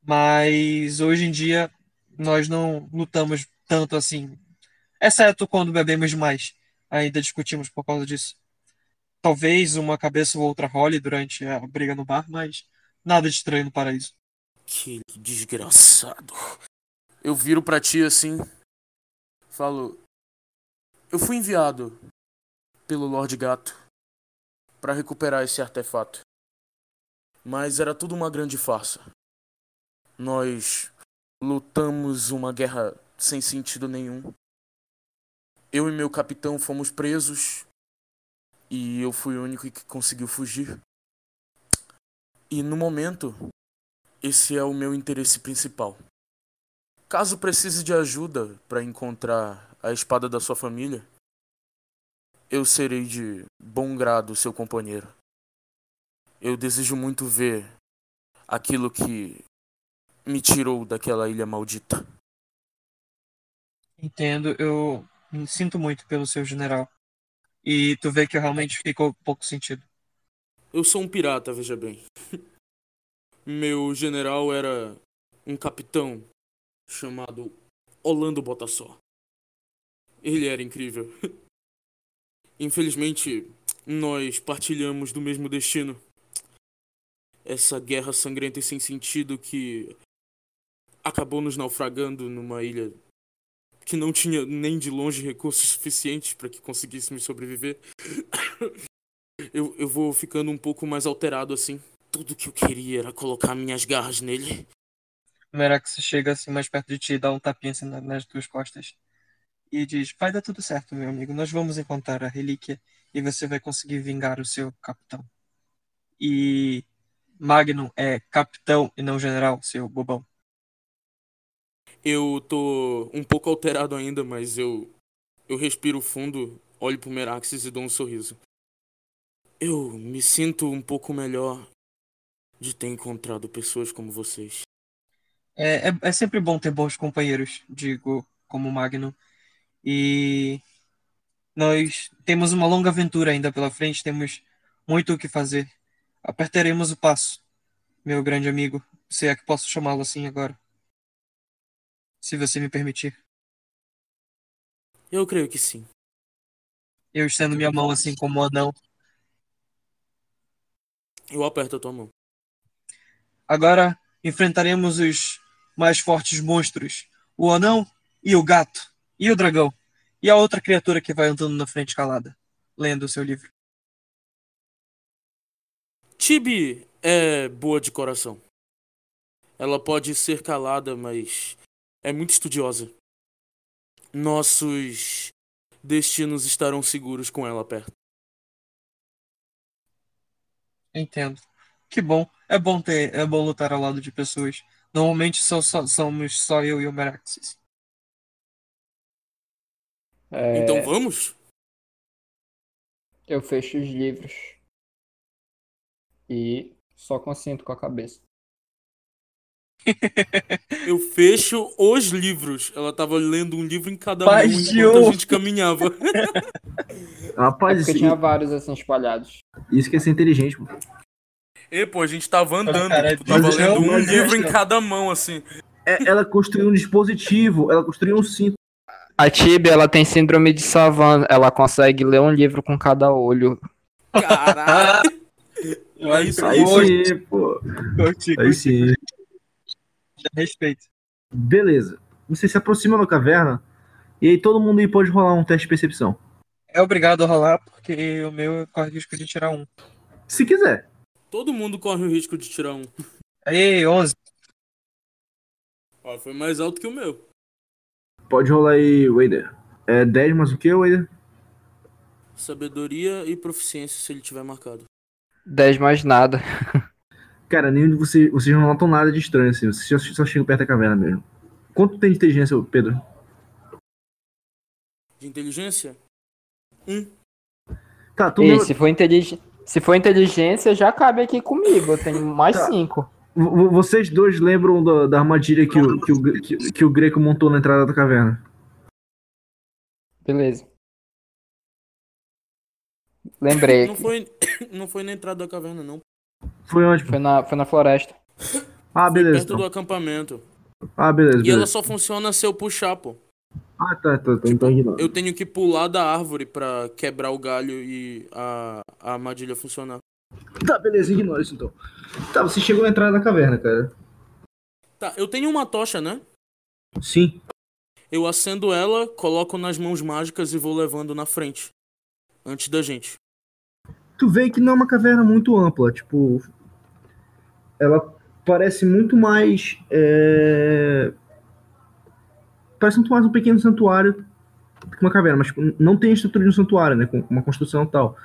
Mas hoje em dia nós não lutamos tanto assim, exceto quando bebemos demais. Ainda discutimos por causa disso. Talvez uma cabeça ou outra role durante a briga no bar, mas nada de estranho no paraíso. Que desgraçado. Eu viro pra ti assim. Falo. Eu fui enviado pelo Lord Gato pra recuperar esse artefato. Mas era tudo uma grande farsa. Nós lutamos uma guerra sem sentido nenhum. Eu e meu capitão fomos presos e eu fui o único que conseguiu fugir. E no momento, esse é o meu interesse principal. Caso precise de ajuda para encontrar a espada da sua família, eu serei de bom grado seu companheiro. Eu desejo muito ver aquilo que me tirou daquela ilha maldita. Entendo, eu me sinto muito pelo seu general. E tu vê que realmente ficou pouco sentido. Eu sou um pirata, veja bem. Meu general era um capitão chamado Orlando Botassó. Ele era incrível. Infelizmente, nós partilhamos do mesmo destino. Essa guerra sangrenta e sem sentido que acabou nos naufragando numa ilha que não tinha nem de longe recursos suficientes para que conseguíssemos sobreviver. Eu, eu vou ficando um pouco mais alterado assim. Tudo que eu queria era colocar minhas garras nele. Merax chega assim mais perto de ti, dá um tapinha assim na- nas tuas costas e diz: Vai dar tudo certo, meu amigo. Nós vamos encontrar a relíquia e você vai conseguir vingar o seu capitão. E Magnum é capitão e não general, seu bobão. Eu tô um pouco alterado ainda, mas eu eu respiro fundo, olho pro Meraxes e dou um sorriso. Eu me sinto um pouco melhor de ter encontrado pessoas como vocês. É, é, é sempre bom ter bons companheiros, digo, como Magnum. E nós temos uma longa aventura ainda pela frente, temos muito o que fazer. Apertaremos o passo, meu grande amigo, se é que posso chamá-lo assim agora. Se você me permitir. Eu creio que sim. Eu estendo minha mão assim como um anão. Eu aperto a tua mão. Agora enfrentaremos os mais fortes monstros: o anão e o gato, e o dragão, e a outra criatura que vai andando na frente calada, lendo o seu livro. Tibi é boa de coração. Ela pode ser calada, mas é muito estudiosa. Nossos destinos estarão seguros com ela perto. Entendo. Que bom. É bom ter, é bom lutar ao lado de pessoas. Normalmente só, só- somos só eu e o Meraxes. É, Então vamos? Eu fecho os livros. E só consinto com a cabeça. Eu fecho os livros. Ela tava lendo um livro em cada Paz mão de enquanto a gente caminhava. Rapaz, Porque tinha vários assim espalhados. isso que é ser inteligente, pô. E, pô, a gente tava andando. Cara, tipo, tava mas lendo um livro em cada mão, assim. É, ela construiu um dispositivo, ela construiu um cinto. A Tibia, ela tem síndrome de Savant. Ela consegue ler um livro com cada olho. Caralho. É isso Aí aí. sim, pô. Aí sim. Respeito. Beleza. Você se aproxima da caverna e aí todo mundo aí pode rolar um teste de percepção. É obrigado a rolar, porque o meu corre risco de tirar um. Se quiser. Todo mundo corre o risco de tirar um. Aí, 11. Ó, foi mais alto que o meu. Pode rolar aí, Wader. É 10 mais o que, Wader? Sabedoria e proficiência se ele tiver marcado. 10 mais nada. Cara, nenhum de vocês, vocês não notam nada de estranho assim. Vocês só, só chegam perto da caverna mesmo. Quanto tem de inteligência, Pedro? De inteligência? Um. Tá, tu E lembra- se for, intelig... se for inteligência, já cabe aqui comigo. Eu tenho mais Tá. 5. v- vocês dois lembram da, da armadilha que o, que, o, que, que o Greco montou na entrada da caverna? Beleza. Lembrei. Não foi, não foi na entrada da caverna, não. Foi onde? Foi na, foi na floresta. Ah, beleza. Perto do Então. acampamento. Ah, beleza. E beleza. ela só funciona se eu puxar, pô. Ah, tá, tá, tá. Então ignora. Eu tenho que pular da árvore pra quebrar o galho e a, a armadilha funcionar. Tá, beleza, ignora isso então. Tá, você chegou na entrada da caverna, cara. Tá, eu tenho uma tocha, né? Sim. Eu acendo ela, coloco nas mãos mágicas e vou levando na frente. Antes da gente. Tu vê que não é uma caverna muito ampla, tipo. Ela parece muito mais. é, Parece muito mais um pequeno santuário do que uma caverna, mas tipo, não tem a estrutura de um santuário, né? Com uma construção e tal.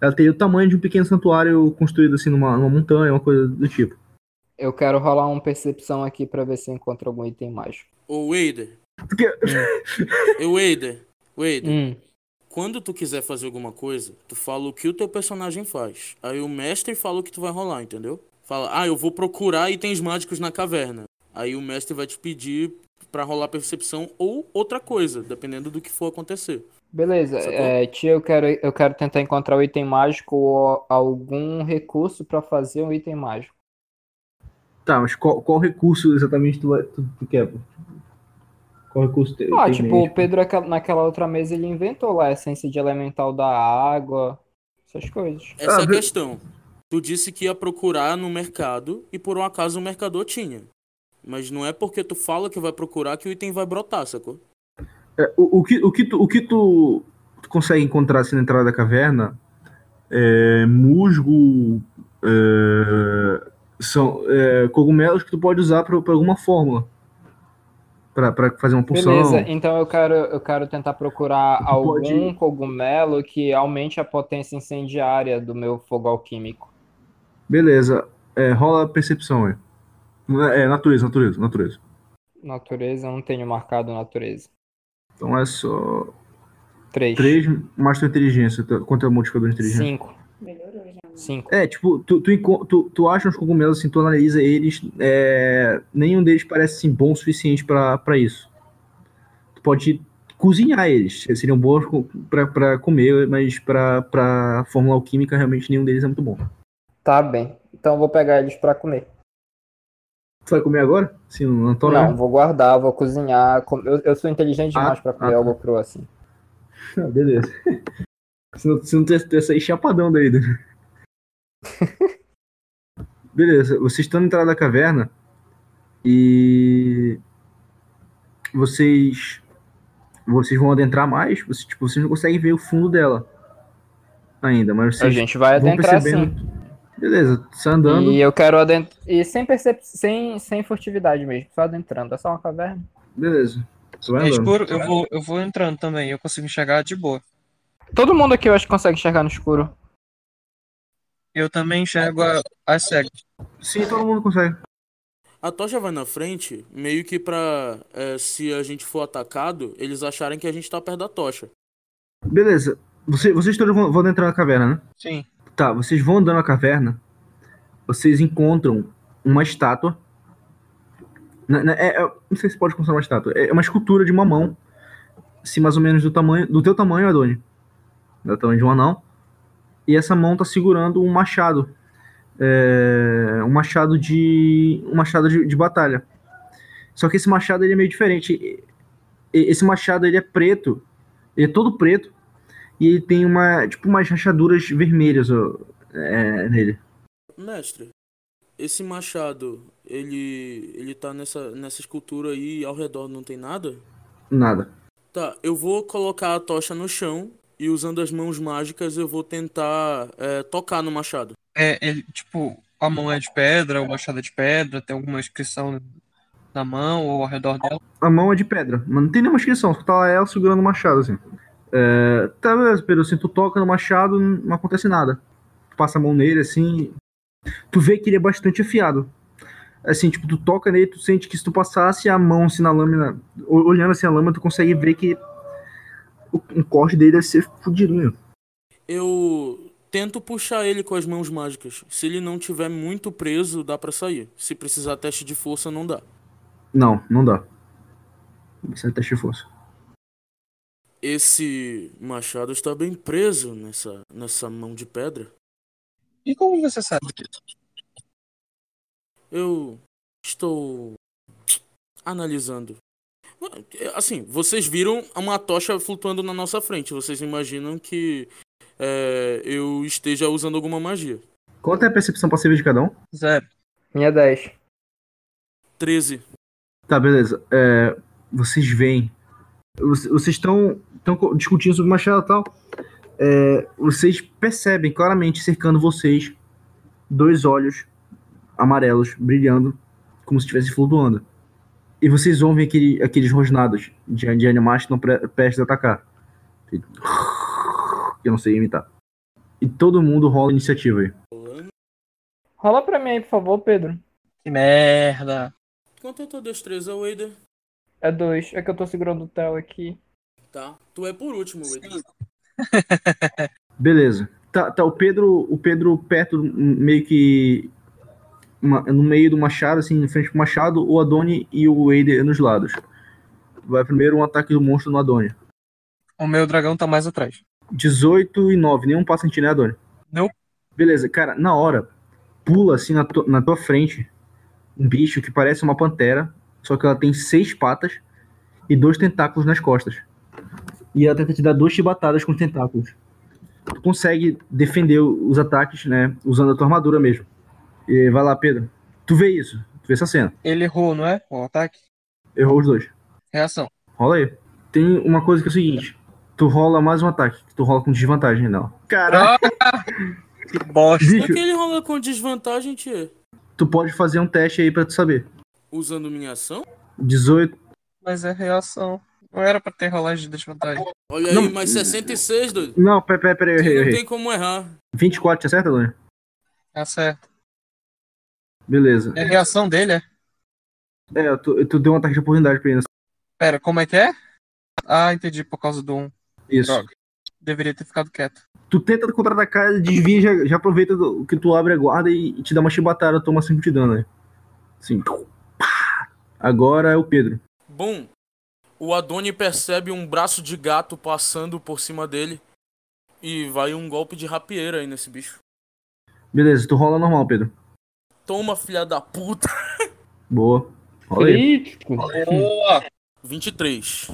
Ela tem o tamanho de um pequeno santuário construído assim numa, numa montanha, uma coisa do tipo. Eu quero rolar uma percepção aqui pra ver se eu encontro algum item mágico. Ô, Wader. Porque. Eu, Wader. Wader. Hum. Quando tu quiser fazer alguma coisa, tu fala o que o teu personagem faz. Aí o mestre fala o que tu vai rolar, entendeu? Fala, ah, eu vou procurar itens mágicos na caverna. Aí o mestre vai te pedir pra rolar percepção ou outra coisa, dependendo do que for acontecer. Beleza, é, tia, eu quero, eu quero tentar encontrar o item mágico ou algum recurso pra fazer um item mágico. Tá, mas qual, qual recurso exatamente tu, vai- tu, tu quer? pô? Qual recurso te, Ah, tipo, mente? o Pedro aquela- naquela outra mesa ele inventou lá a essência de elemental da água, essas coisas. Essa Ah, é a be- questão. Tu disse que ia procurar no mercado e por um acaso o mercador tinha. Mas não é porque tu fala que vai procurar que o item vai brotar, sacou? É, o, o que, o que, tu, o que tu, tu consegue encontrar assim, na entrada da caverna é musgo, é, são é, cogumelos que tu pode usar para alguma fórmula. Pra, pra fazer uma poção. Beleza, então eu quero, eu quero tentar procurar algum pode- cogumelo que aumente a potência incendiária do meu fogo alquímico. Beleza. É, rola a percepção aí. É, natureza, natureza, natureza. Natureza, eu não tenho marcado natureza. Então é só 3. 3 mais tua inteligência. tua- Quanto é o modificador de inteligência? 5. Melhorou já. 5. É, tipo, tu, tu, tu, tu acha uns cogumelos, assim, tu analisa eles, é, nenhum deles parece assim, bom o suficiente pra pra isso. Tu pode cozinhar eles, eles seriam bons pra, pra comer, mas pra, pra fórmula alquímica realmente nenhum deles é muito bom. Tá bem. Então eu vou pegar eles pra comer. Tu vai comer agora? Sim, não tô Não, vou guardar, vou cozinhar. Eu, eu sou inteligente Ah, demais pra comer ah, algo cru assim. Ah, beleza. Senão, senão tu ia- tu ia sair chapadão daí. né? Beleza, vocês estão na entrada da caverna e vocês vocês vão adentrar mais, vocês, tipo, vocês não conseguem ver o fundo dela ainda, mas A vocês gente vai adentrar sim. Beleza, você andando. E eu quero adentrar. E sem percep... sem, sem furtividade mesmo, só adentrando. É só uma caverna. Beleza. Você vai É andando. escuro, eu vou, eu vou entrando também, eu consigo enxergar de boa. Todo mundo aqui eu acho que consegue enxergar no escuro. Eu também enxergo a, as cegas. Sim, todo mundo consegue. A tocha vai na frente, meio que pra. é, se a gente for atacado, eles acharem que a gente tá perto da tocha. Beleza. Você, vocês todos vão, vão entrar na caverna, né? Sim. Tá, vocês vão andando na caverna, vocês encontram uma estátua Né, né, é- é- não sei se pode considerar uma estátua. É uma escultura de uma mão, assim, mais ou menos do tamanho, do teu tamanho, Adoni. Do tamanho de um anão. E essa mão tá segurando um machado. É, um machado de. um machado de, de batalha. Só que esse machado ele é meio diferente. Esse machado ele é preto. Ele é todo preto. E ele tem uma. tipo umas rachaduras vermelhas ó, é, nele. Mestre, esse machado, ele ele tá nessa nessa escultura aí e ao redor não tem nada? Nada. Tá, eu vou colocar a tocha no chão e usando as mãos mágicas eu vou tentar é, tocar no machado. É, ele, tipo, a mão é de pedra, o machado é de pedra, tem alguma inscrição na mão ou ao redor dela. A mão é de pedra, mas não tem nenhuma inscrição, só tá lá ela segurando o machado, assim. É, tá, beleza, Pedro, assim, tu toca no machado, não acontece nada. Tu passa a mão nele, assim, tu vê que ele é bastante afiado. Assim, tipo, tu toca nele, tu sente que se tu passasse a mão, assim, na lâmina, olhando assim a lâmina, tu consegue ver que o, um corte dele deve ser fudidinho. Eu tento puxar ele com as mãos mágicas. Se ele não tiver muito preso, dá pra sair. Se precisar teste de força, não dá. Não, não dá. É teste de força. Esse machado está bem preso nessa nessa mão de pedra. E como você sabe disso? Eu estou analisando. Assim, vocês viram uma tocha flutuando na nossa frente. Vocês imaginam que é, eu esteja usando alguma magia. Quanto é a percepção passiva de cada um? Zero. Minha 10. 13. Tá, beleza. É, vocês veem. Vocês estão discutindo sobre o machado e tal. É, vocês percebem claramente cercando vocês dois olhos amarelos brilhando como se estivessem flutuando. E vocês ouvem aquele, aqueles rosnados de, de animais que estão pre- prestes a atacar. Eu não sei imitar. E todo mundo rola iniciativa aí. Rola pra mim aí, por favor, Pedro. Que merda. Quanto é tua destreza, Wader? É dois. É que eu tô segurando o Theo aqui. Tá. Tu é por último. Beleza. Tá, tá o Pedro, o Pedro perto, meio que uma- no meio do machado, assim, em frente pro machado, o Adoni e o Wader nos lados. Vai primeiro um ataque do monstro no Adoni. O meu dragão tá mais atrás. 18 e 9, nenhum passa em ti, né, Adoni? Não. Beleza, cara, na hora, pula assim na, tu- na tua frente um bicho que parece uma pantera, só que ela tem seis patas e dois tentáculos nas costas. E ela tenta te dar duas chibatadas com os tentáculos. Tu consegue defender os ataques, né, usando a tua armadura mesmo. E vai lá, Pedro. Tu vê isso, tu vê essa cena. Ele errou, não é? O ataque. Errou os dois. Reação. Rola aí. Tem uma coisa que é o seguinte. Tu rola mais um ataque. Tu rola com desvantagem nela. Caralho. Que bosta. Por que ele rola com desvantagem, tia? tu pode fazer um teste aí pra tu saber. Usando minha ação? 18. Mas é reação. Não era pra ter rolagem de desvantagem. Olha Não. aí, mais 66, doido. Não, peraí, peraí, peraí, eu errei, eu Não errei. tem como errar. 24, te acerta, Dona? Tá certo. Beleza. É reação dele, é? É, tu, tu deu um ataque de oportunidade pra ele. Pera, como é que é? Ah, entendi, por causa do 1. Isso. Droga. Deveria ter ficado quieto. Tu tenta contra-atacar, ele desvia, já, já aproveita do, que tu abre a guarda e, e te dá uma chibatada, toma 5 de dano, né? Assim. Agora é o Pedro. Bom, o Adoni percebe um braço de gato passando por cima dele. E vai um golpe de rapieira aí nesse bicho. Beleza, tu rola normal, Pedro. Toma, filha da puta. Boa. Rola aí. Boa! 23.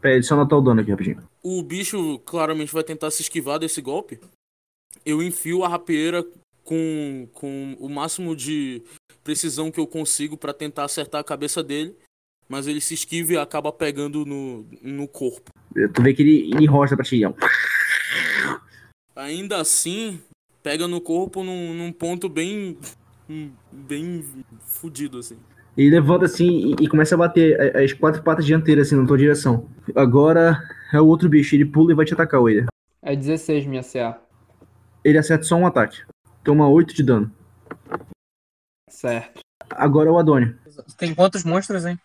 Peraí, deixa eu anotar o dano aqui rapidinho. O bicho claramente vai tentar se esquivar desse golpe. Eu enfio a rapieira com, com o máximo de precisão que eu consigo pra tentar acertar a cabeça dele. Mas ele se esquiva e acaba pegando no, no corpo. Tu vê que ele, ele rocha pra ti. Ainda assim, pega no corpo num, num ponto bem. bem fudido, assim. Ele levanta assim e, e começa a bater as quatro patas dianteiras assim na tua direção. Agora é o outro bicho, ele pula e vai te atacar, Wader. É 16 minha CA. Ele acerta só um ataque. Toma 8 de dano. Certo. Agora é o Adônio. Tem quantos monstros, hein?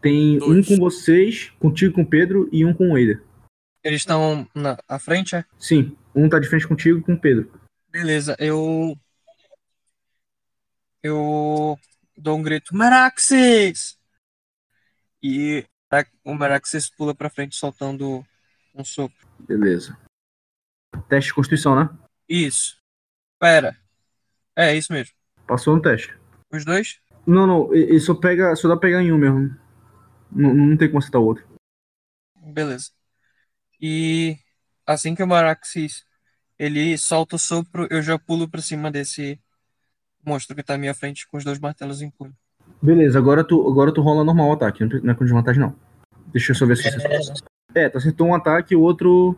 Tem Dois. um com vocês, contigo com o Pedro e um com o Wader. Eles estão na à frente, é? Sim, um tá de frente contigo e com o Pedro. Beleza, eu. Eu dou um grito, Meraxis! E o Meraxis pula pra frente soltando um sopro. Beleza. Teste de constituição, né? Isso. Pera. É, isso mesmo. Passou no teste. Os dois? Não, não, ele só pega. Só dá pra pegar em um mesmo. Não, não tem como acertar o outro. Beleza. E assim que o Maraxis ele solta o sopro, eu já pulo pra cima desse monstro que tá à minha frente com os dois martelos em punho. Beleza, agora tu, agora tu rola normal o ataque, não é com desvantagem não. Deixa eu só ver se você acertou. É, tu acertou um ataque e o outro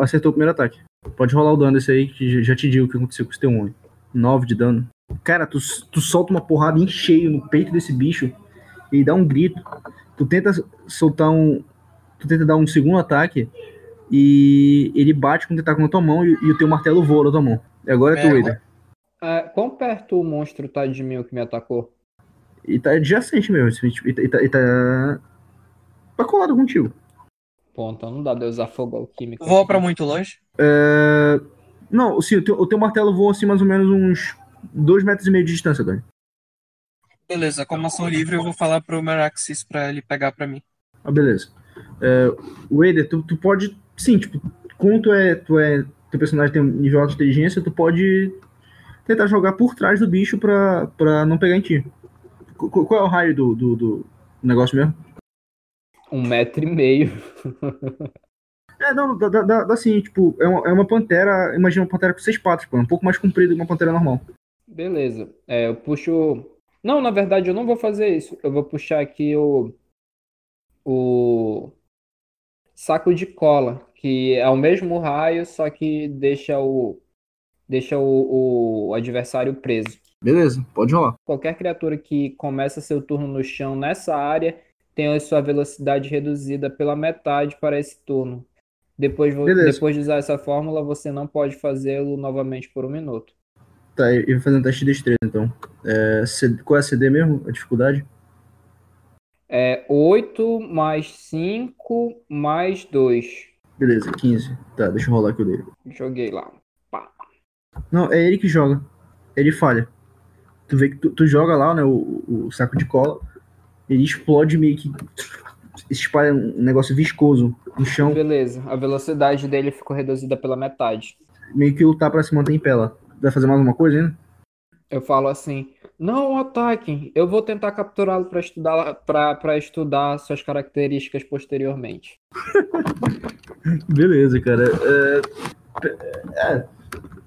acertou o primeiro ataque. Pode rolar o dano desse aí, que já te digo o que aconteceu com esse teu homem. 9 de dano. Cara, tu, tu solta uma porrada em cheio no peito desse bicho e dá um grito. Tu tenta soltar um. Tu tenta dar um segundo ataque e ele bate com o tentáculo na tua mão e, e o teu martelo voa na tua mão. E agora é, tu, Wader. É, quão perto o monstro tá de mim, o que me atacou? E tá adjacente mesmo. E tá, e tá, e tá, tá colado contigo. Pô, então não dá de usar fogo alquímico. Voa pra muito longe? É... Não, sim, o teu, o teu martelo voa assim mais ou menos uns 2 metros e meio de distância, Dani. Beleza, como ação livre eu vou falar pro Meraxis pra ele pegar pra mim. Ah, beleza. É, Wader, tu, tu pode. Sim, tipo, como tu é, tu é. Teu personagem tem um nível alto de inteligência, tu pode tentar jogar por trás do bicho pra, pra não pegar em ti. Qu qual é o raio do, do, do negócio mesmo? Um metro e meio. É, não, dá, dá, dá assim, tipo, é uma, é uma pantera, imagina uma pantera com seis patas, pô, é um pouco mais comprido que uma pantera normal. Beleza. É, eu puxo. Não, na verdade eu não vou fazer isso. Eu vou puxar aqui o. O. Saco de cola, que é o mesmo raio, só que deixa o. Deixa o, o adversário preso. Beleza, pode rolar. Qualquer criatura que começa seu turno no chão nessa área tem a sua velocidade reduzida pela metade para esse turno. Depois, depois de usar essa fórmula, você não pode fazê-lo novamente por um minuto. Tá, e vou fazer um teste de destreza então. É, qual é a CD mesmo? A dificuldade? É 8 mais 5 mais 2. Beleza, 15. Tá, deixa eu rolar aqui o dele. Joguei lá. Pá. Não, é ele que joga. Ele falha. Tu vê que tu, tu joga lá, né, o, o saco de cola. Ele explode meio que espalha um negócio viscoso no chão. Beleza, a velocidade dele ficou reduzida pela metade. Meio que lutar para se manter em pé lá. Vai fazer mais alguma coisa ainda? Eu falo assim: não ataquem, eu vou tentar capturá-lo para estudar, pra, estudar suas características posteriormente. Beleza, cara. É... é...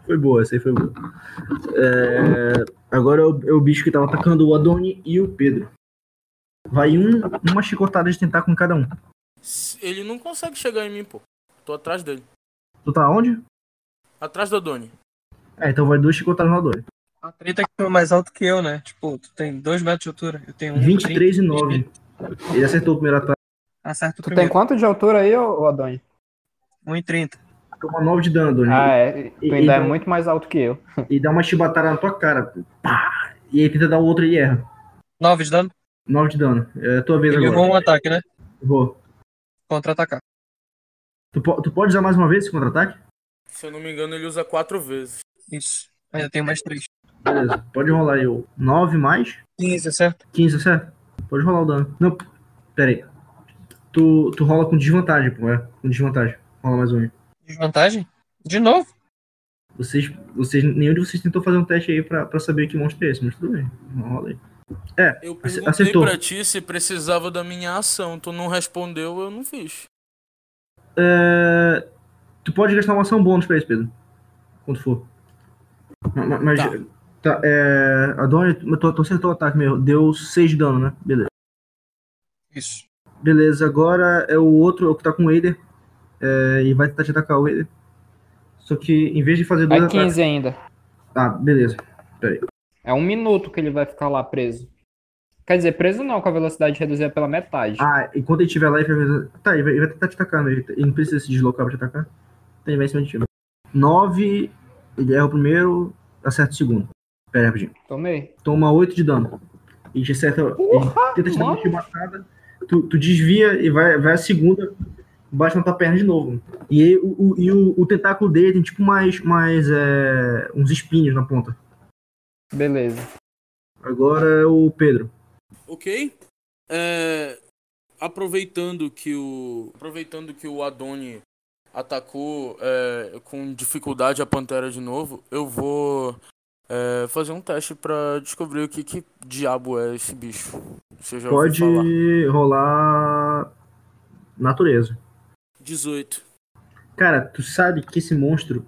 foi boa, essa aí foi boa. É... Agora é o, é o bicho que tava atacando o Adoni e o Pedro. Vai um, uma chicotada de tentar com cada um. Ele não consegue chegar em mim, pô. Tô atrás dele. Tu tá onde? Atrás do Doni. É, então vai chicotadas no Adoni. A treta é que foi mais alto que eu, né? Tipo, tu tem dois metros de altura. Eu tenho um 23 30, e 9. Ele acertou o primeiro ataque. Acerta o tu primeiro. tem quanto de altura aí, ô Adoni? 1,30. Toma 9 de dano, Adoni. Ah, é. Tu ainda é muito mais alto que eu. E dá uma chibatada na tua cara. Pá! E aí tenta dar o outro e erra. 9 de dano? 9 de dano. É a tua vez Ele agora. Ele um ataque, né? Vou. Contra-atacar. Tu, tu pode usar mais uma vez esse contra-ataque? Se eu não me engano, ele usa 4 vezes. Isso. Ainda tem mais 3. Beleza. Pode rolar aí o 9 mais? 15, certo? 15, certo? Pode rolar o dano. Não, pera aí. Tu, tu rola com desvantagem, pô, é? Com desvantagem. Rola mais um. Desvantagem? De novo? Vocês, vocês, nenhum de vocês tentou fazer um teste aí pra, pra saber que monstro é esse, mas tudo bem. Rola aí. É, eu perguntei acertou. pra ti se precisava da minha ação. Tu não respondeu, eu não fiz. É... Tu pode gastar uma ação bônus pra isso, Pedro. Quando for. Mas. tá. tá é... A Doni, tu, tu acertou o ataque meu. Deu 6 de dano, né? Beleza. Isso. Beleza, agora é o outro, o que tá com o Eider. É... E vai tentar te atacar o Eider. Só que em vez de fazer dois. É 15 ataques... ainda. Ah, beleza. Pera aí. É um minuto que ele vai ficar lá preso. Quer dizer, preso não, com a velocidade reduzida pela metade. Ah, enquanto ele estiver lá, ele vai. Tá, ele vai, ele vai tentar te atacar, né? Ele não precisa se deslocar pra te atacar. Então ele vai em cima de ti. 9, ele erra o primeiro, acerta o segundo. Pera aí, rapidinho. Tomei. Toma 8 de dano. E te acerta. Porra, ele tenta te dar uma chibatada. Tu, tu desvia e vai, vai a segunda, bate na tua perna de novo. E, aí, o, o, e o, o tentáculo dele tem tipo mais, mais é, uns espinhos na ponta. Beleza. Agora é o Pedro. Ok? É, aproveitando que o aproveitando que o Adoni atacou é, com dificuldade a pantera de novo, eu vou é, fazer um teste pra descobrir o que, que diabo é esse bicho. Pode rolar natureza. 18. Cara, tu sabe que esse monstro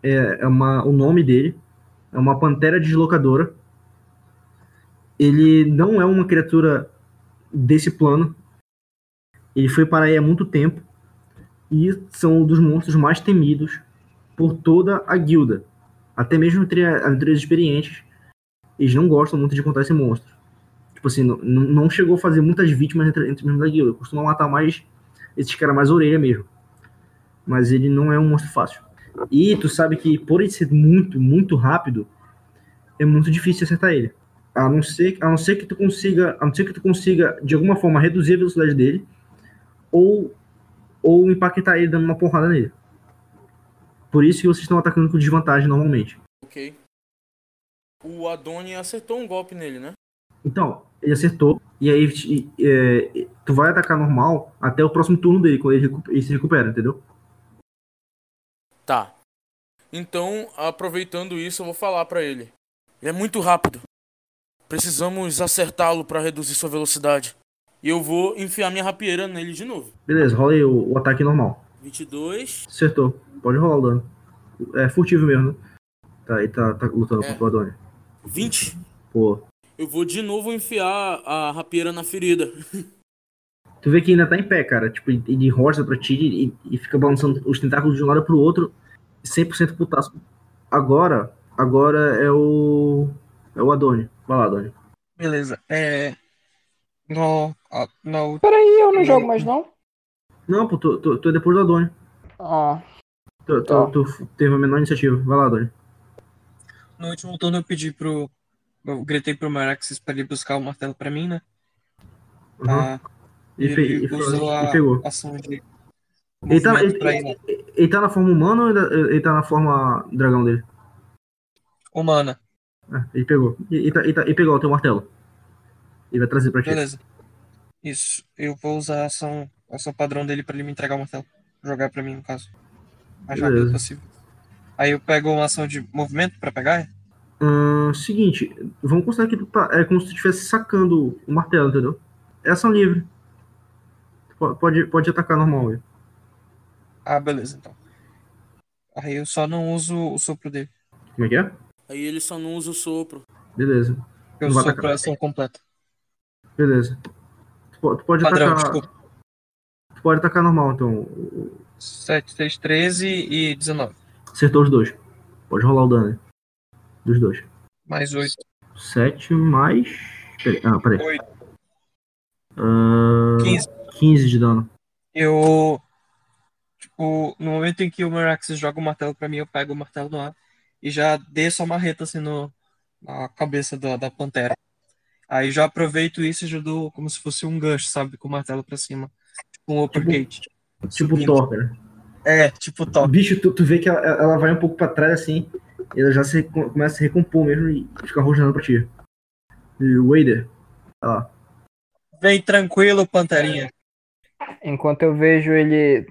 é, é uma, o nome dele é uma pantera deslocadora. Ele não é uma criatura desse plano. Ele foi para aí há muito tempo e são um dos monstros mais temidos por toda a guilda. Até mesmo entre aventureiros experientes, eles não gostam muito de contar esse monstro. Tipo assim, não, não chegou a fazer muitas vítimas entre, entre os membros da guilda. Costuma matar mais esses caras mais orelha mesmo. Mas ele não é um monstro fácil. E tu sabe que por ele ser muito, muito rápido, é muito difícil acertar ele. A não ser, a não ser que tu consiga, a não ser que tu consiga de alguma forma reduzir a velocidade dele ou ou empaquetar ele dando uma porrada nele. Por isso que vocês estão atacando com desvantagem normalmente. Ok. O Adoni acertou um golpe nele, né? Então, ele acertou e aí e, é, tu vai atacar normal até o próximo turno dele, quando ele, ele se recupera, entendeu? Tá. Então, aproveitando isso, eu vou falar pra ele. Ele é muito rápido. Precisamos acertá-lo pra reduzir sua velocidade. E eu vou enfiar minha rapieira nele de novo. Beleza, rola aí o, o ataque normal. 22. Acertou. Pode rolar o dano. É furtivo mesmo, né? Tá, ele tá, tá lutando É. contra o Adoni. 20. Pô. Eu vou de novo enfiar a rapieira na ferida. Tu vê que ainda tá em pé, cara. Tipo, ele roça pra ti e, e fica balançando os tentáculos de um lado pro outro, 100% putaço. Agora, agora é o. É o Adoni. Vai lá, Adoni. Beleza. É. No, a- no, Peraí, eu não jogo mais não? Não, pô, tu, tu, tu é depois do Adoni. Ah, Tu, tu, Tá. tu teve a menor iniciativa. Vai lá, Adoni. no último turno eu pedi pro. Eu gritei pro Meraxis pra ele buscar o martelo pra mim, né? Uhum. Ah, Ele, fe- ele ele, usou ele a pegou. ação de. Ele tá, ele, lá. ele- ele tá na forma humana ou ainda- ele tá na forma dragão dele? Humana. É, ele pegou. Ele, ele tá- ele tá- ele pegou o teu martelo. Ele vai trazer pra ti. Beleza. Isso. Eu vou usar a ação, a ação padrão dele pra ele me entregar o martelo. Jogar pra mim, no caso. Mais rápido Beleza. possível. Aí eu pego uma ação de movimento pra pegar? Seguinte, vamos considerar que tu tá, é como se tu estivesse sacando o martelo, entendeu? É ação livre. Po- Pode, pode atacar normal. velho. Ah, beleza, então. Aí eu só não uso o sopro dele. Como é que é? Aí ele só não usa o sopro. Beleza. Eu sopro atacar. a ação completa. Beleza. Tu, po- tu pode Padrão, atacar. desculpa. Tu pode atacar normal, então. O- 7, 3, 13 e 19. Acertou os dois. Pode rolar o dano. Dos dois. Mais 8. 7 mais. Peraí. Ah, peraí. 8. Ahn, 15. 15 de dano. Eu. Tipo, no momento em que o Meraxis joga o martelo pra mim, eu pego o martelo no ar e já desço a marreta assim no, na cabeça da, da pantera. Aí já aproveito isso e já dou como se fosse um gancho, sabe? Com o martelo pra cima. Tipo um uppercut. Tipo Subindo. Thor, cara. É, tipo top. Bicho, tu, tu vê que ela, ela vai um pouco pra trás assim, e ela já se, começa a se recompor mesmo e fica rojando pra ti. E Wader, olha lá. Vem tranquilo, panterinha. enquanto eu vejo ele,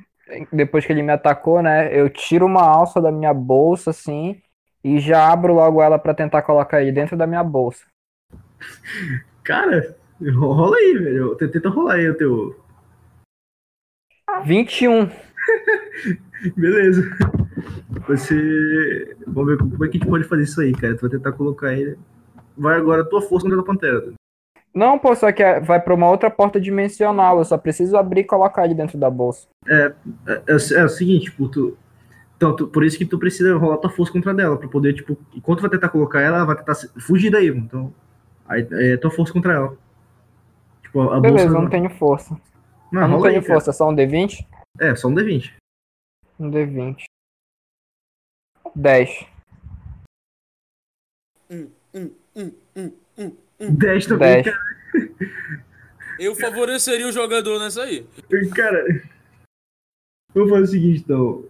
depois que ele me atacou, né? Eu tiro uma alça da minha bolsa, assim, e já abro logo ela pra tentar colocar ele dentro da minha bolsa. Cara, rola aí, velho. Tenta rolar aí o teu. 21. Beleza. Você. Vamos ver como é que a gente pode fazer isso aí, cara. Tu vai tentar colocar ele. Vai agora a tua força contra a pantera. Não, pô, só que é- vai pra uma outra porta dimensional. Eu só preciso abrir e colocar ele dentro da bolsa. É, é, é o seguinte, tipo, tu. Então, tu- por isso que tu precisa rolar tua força contra dela, pra poder, tipo, enquanto vai tentar colocar ela, ela vai tentar fugir daí, então. Aí é tua força contra ela. Tipo, a Beleza, bolsa. eu não tenho força. Não, eu não tenho aí, cara. força, só um D20? É, só um D20. Um D20. 10. Hum, hum, hum, hum, hum. 10 também, 10. Eu favoreceria o jogador nessa aí. cara. Cara, vamos fazer o seguinte, então.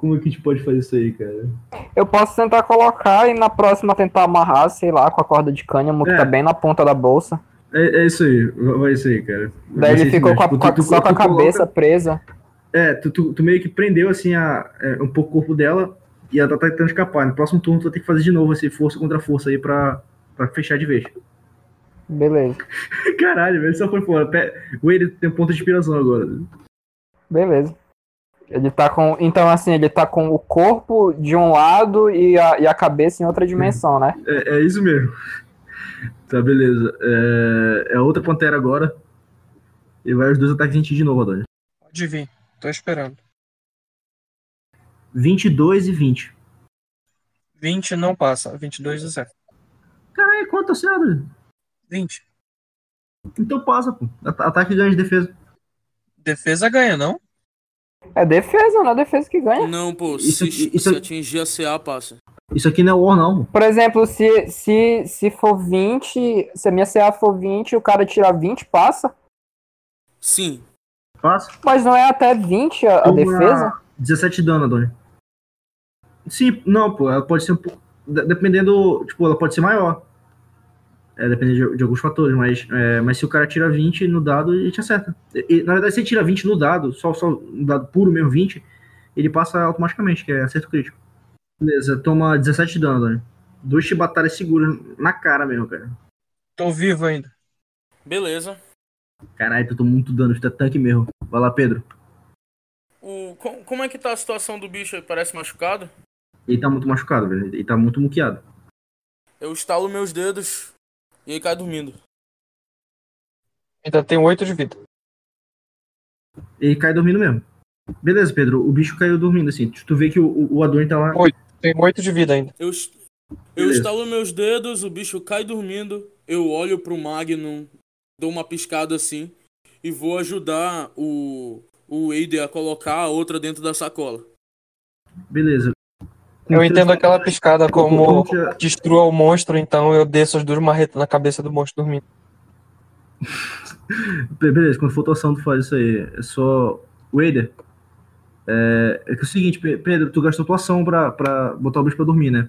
Como é que a gente pode fazer isso aí, cara? Eu posso tentar colocar e na próxima tentar amarrar, sei lá, com a corda de cânhamo que É. tá bem na ponta da bolsa. É, é isso aí, vai isso aí, cara. Daí Vai ser ele ficou com a, Tipo, tu- tu- só com a tu coloca- cabeça presa. É, tu, tu, tu meio que prendeu assim a, é, um pouco o corpo dela e ela tá tentando escapar. No próximo turno tu vai ter que fazer de novo esse força contra força aí pra, pra fechar de vez. Beleza. Caralho, velho, só foi fora. Ele tem um ponto de inspiração agora. Beleza. Ele tá com. Então, assim, ele tá com o corpo de um lado e a, e a cabeça em outra dimensão, né? É, é isso mesmo. Tá, beleza. É, é outra pantera agora. E vai os dois ataques em ti de novo, Adonis. Pode vir. Tô esperando. 22 e 20. 20 não passa. 22 é certo. Caralho, quanto acerta? 20. Então passa, pô. At- Ataque e ganha de defesa. Defesa ganha, não? É defesa, não é defesa que ganha. Não, pô, Isso se, isso se atingir a CA, passa. Isso aqui não é War, não. Por exemplo, se, se, se for 20, se a minha CA for 20 e o cara tirar 20, passa. Sim. Passa. Mas não é até 20 a, a defesa? 17 de dano, Adonis. Sim, não, pô. Ela pode ser um pouco. de- Dependendo. Tipo, ela pode ser maior. É, depende de, de alguns fatores, mas, é, mas se o cara tira 20 no dado, ele te acerta. E, e, na verdade, se ele tira 20 no dado, só, só no dado puro mesmo, 20, ele passa automaticamente, que é acerto crítico. Beleza, toma 17 de dano, Adonis. Dois chibatares seguros na cara mesmo, cara. Tô vivo ainda. Beleza. Caralho, tu tomou muito dano, é tanque mesmo. Vai lá, Pedro. O, com- como é que tá a situação do bicho aí? Parece machucado? Ele tá muito machucado, velho. Ele tá muito muqueado. Eu estalo meus dedos e ele cai dormindo. Ainda tem 8 de vida. Ele cai dormindo mesmo. Beleza, Pedro. O bicho caiu dormindo, assim. Tu vê que o, o, o Adorn tá lá. Oi. Tem 8 de vida ainda. Eu, eu estalo meus dedos, o bicho cai dormindo. Eu olho pro Magnum, dou uma piscada assim e vou ajudar o, o Eider a colocar a outra dentro da sacola. Beleza. Com Eu entendo aquela piscada como destrua o monstro, então eu desço as duas marretas na cabeça do monstro dormindo. Be- Beleza, quando for tua ação, tu faz isso aí. É só. Wader. É, é que é o seguinte, Pe- Pedro, tu gastou tua ação pra, pra botar o bicho pra dormir, né?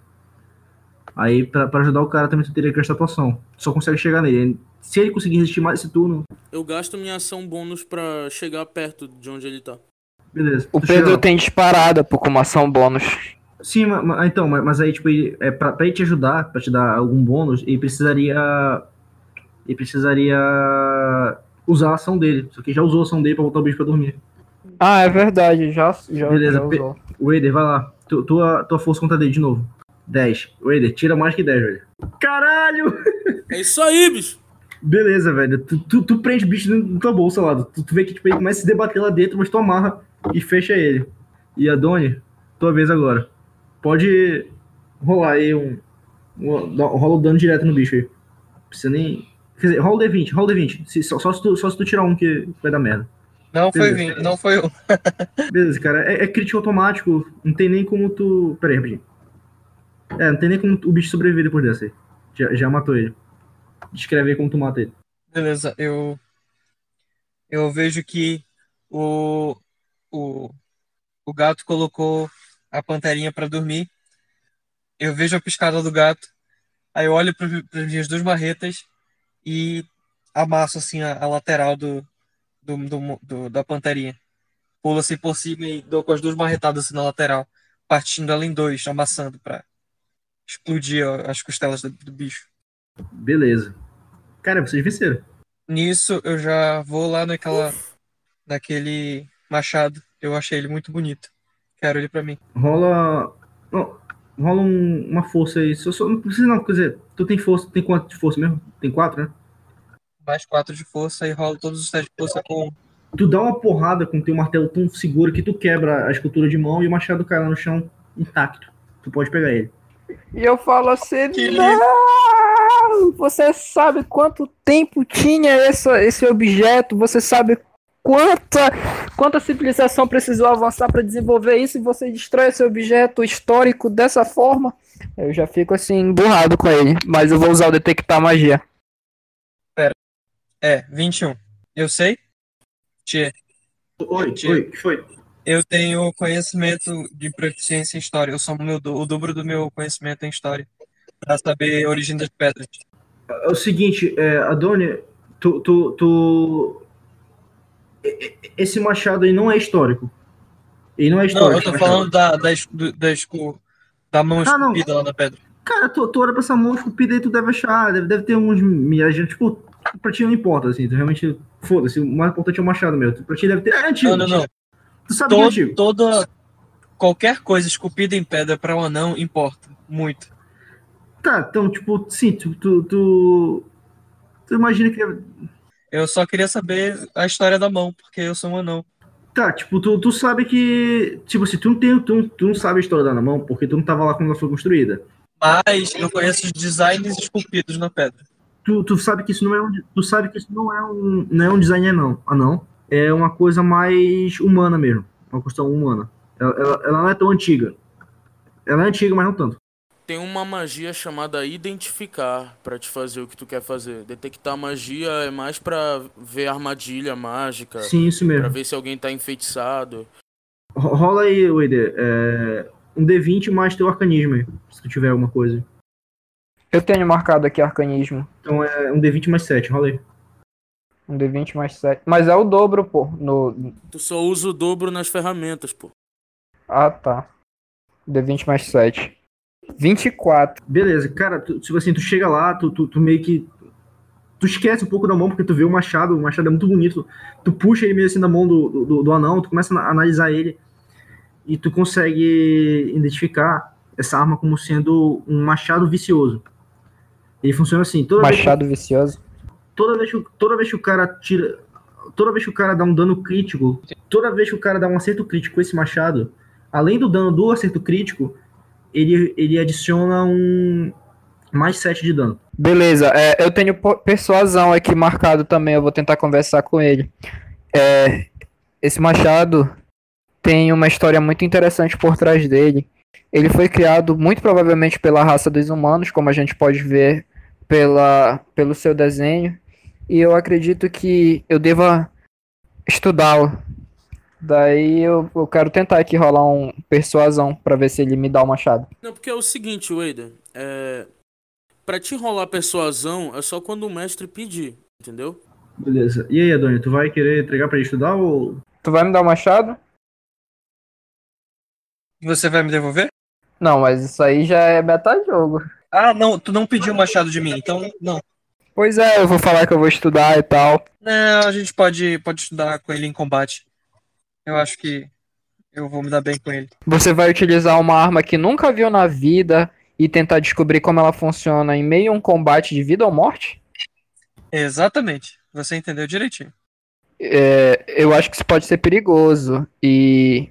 Aí, pra, pra ajudar o cara, também tu teria que gastar tua ação. Tu só consegue chegar nele. Se ele conseguir resistir mais esse turno, Eu gasto minha ação bônus pra chegar perto de onde ele tá. beleza. O chega Pedro tem disparada por como ação bônus. Sim, ma- ma- então, mas, mas aí, tipo, é, pra, pra ele te ajudar, pra te dar algum bônus, ele precisaria. Ele precisaria usar a ação dele. Só que já usou a ação dele pra botar o bicho pra dormir. Ah, é verdade, já, já, Beleza, já usou. Wader, vai lá. Tu- tua, tua força contra dele de novo. 10. Wader, tira mais que 10, velho. Caralho! É isso aí, bicho! Beleza, velho. Tu, tu, tu prende o bicho dentro da tua bolsa lá. Tu, tu vê que tipo, ele começa a se debater lá dentro, mas tu amarra e fecha ele. E a Doni, tua vez agora. Pode rolar aí um. um rola o dano direto no bicho aí. Precisa nem. Quer dizer, rola o D20, rola o D20. Se- só, só, se tu, só se tu tirar um que vai dar merda. Não foi Beleza. 20, não foi um. Beleza, cara. É, é crítico automático. Não tem nem como tu. Pera aí, rapidinho. É, não tem nem como o bicho sobreviver depois dessa aí. Já, já matou ele. Descreve aí como tu mata ele. Beleza, eu. Eu vejo que o. O, o gato colocou a panterinha pra dormir. Eu vejo a piscada do gato. Aí eu olho para as minhas duas marretas e amasso assim a, a lateral do, do, do- do- da panterinha. Pulo assim por cima e dou com as duas marretadas assim na lateral, partindo ela em dois, amassando pra explodir ó, as costelas do, do bicho. Beleza. Cara, vocês venceram. Nisso eu já vou lá naquela naquele machado. Eu achei ele muito bonito. Quero ele pra mim. Rola. Não, rola um- uma força aí. Só, só- não precisa não, quer dizer, tu tem força, tem quanto de força mesmo? Tem quatro, né? Mais quatro de força e rolo todos os testes de força com Tu dá uma porrada com teu martelo tão seguro que tu quebra a escultura de mão e o machado cai lá no chão intacto. Tu pode pegar ele. E eu falo assim, Que não! Você sabe quanto tempo tinha essa, esse objeto? Você sabe quanta, quanta civilização precisou avançar para desenvolver isso e você destrói esse objeto histórico dessa forma? Eu já fico assim, emburrado com ele. Mas eu vou usar o detectar magia. É, 21. Eu sei? Tchê, Oi, Tio. oi, o que foi? Eu tenho conhecimento de proficiência em história. Eu sou o, meu, do- o dobro do meu conhecimento em história. Pra saber a origem das pedras. É o seguinte, é, Adoni, tu, tu, tu- Esse machado aí não é histórico. Ele não é Não, histórico. eu tô falando da, da, da, escu- da mão Ah, não. esculpida lá na pedra. Cara, tu, tu olha pra essa mão esculpida aí, tu deve achar, deve, deve ter uns milhares de. Tipo, pra ti não importa, assim, tu realmente. Foda-se, o mais importante é o machado mesmo. Pra ti deve ter. É antigo. Não, não, não. Tu sabe que é Todo, toda. Qualquer coisa esculpida em pedra para um anão importa. Muito. Tá, então, tipo, sim, tu. Tu, tu, tu imagina que. Eu só queria saber a história da mão, porque eu sou um anão. Tá, tipo, tu, tu sabe que. Tipo assim, tu não, tem, tu, tu não sabe a história da mão, porque tu não tava lá quando ela foi construída. Mas eu conheço os designs esculpidos na pedra. Tu, tu sabe que isso não é um. Tu sabe que isso não é um. Não é um design, não. Ah, não. É uma coisa mais humana mesmo. Uma questão humana. Ela, ela, ela não é tão antiga. Ela é antiga, mas não tanto. Tem uma magia chamada identificar pra te fazer o que tu quer fazer. Detectar magia é mais pra ver armadilha mágica, Sim, isso pra mesmo. ver se alguém tá enfeitiçado. Ro- Rola aí, Wader. É, um D20 mais teu arcanismo aí, se tu tiver alguma coisa. Eu tenho marcado aqui arcanismo. Então é um D20 mais 7, rola aí. Um D20 mais 7. Mas é o dobro, pô. No... Tu só usa o dobro nas ferramentas, pô. Ah, tá. D20 mais 7. 24. Beleza, cara, tu, tipo assim, tu chega lá, tu, tu, tu meio que. Tu esquece um pouco da mão, porque tu vê o machado, o machado é muito bonito. Tu puxa ele meio assim da mão do, do, do anão, tu começa a analisar ele e tu consegue identificar essa arma como sendo um machado vicioso. Ele funciona assim, toda vez que- Machado vicioso. toda vez, que, toda vez que o cara tira. Toda vez que o cara dá um dano crítico, toda vez que o cara dá um acerto crítico com esse machado, além do dano do acerto crítico, ele, ele adiciona um mais 7 de dano. Beleza, é, eu tenho persuasão aqui marcado também, eu vou tentar conversar com ele. É, esse machado tem uma história muito interessante por trás dele. Ele foi criado muito provavelmente pela raça dos humanos, como a gente pode ver pela, pelo seu desenho. E eu acredito que eu deva estudá-lo. Daí eu, eu quero tentar aqui rolar um persuasão pra ver se ele me dá o machado. Não, porque é o seguinte, Wader. É... Pra te rolar persuasão é só quando o mestre pedir, entendeu? Beleza. E aí, Adoni, tu vai querer entregar pra ele estudar ou. Tu vai me dar o machado? Você vai me devolver? Não, mas isso aí já é meta-jogo. Ah, não, tu não pediu o machado de mim, então não. Pois é, eu vou falar que eu vou estudar e tal. Não, a gente pode, pode estudar com ele em combate. Eu acho que eu vou me dar bem com ele. Você vai utilizar uma arma que nunca viu na vida e tentar descobrir como ela funciona em meio a um combate de vida ou morte? Exatamente. Você entendeu direitinho. É, eu acho que isso pode ser perigoso. E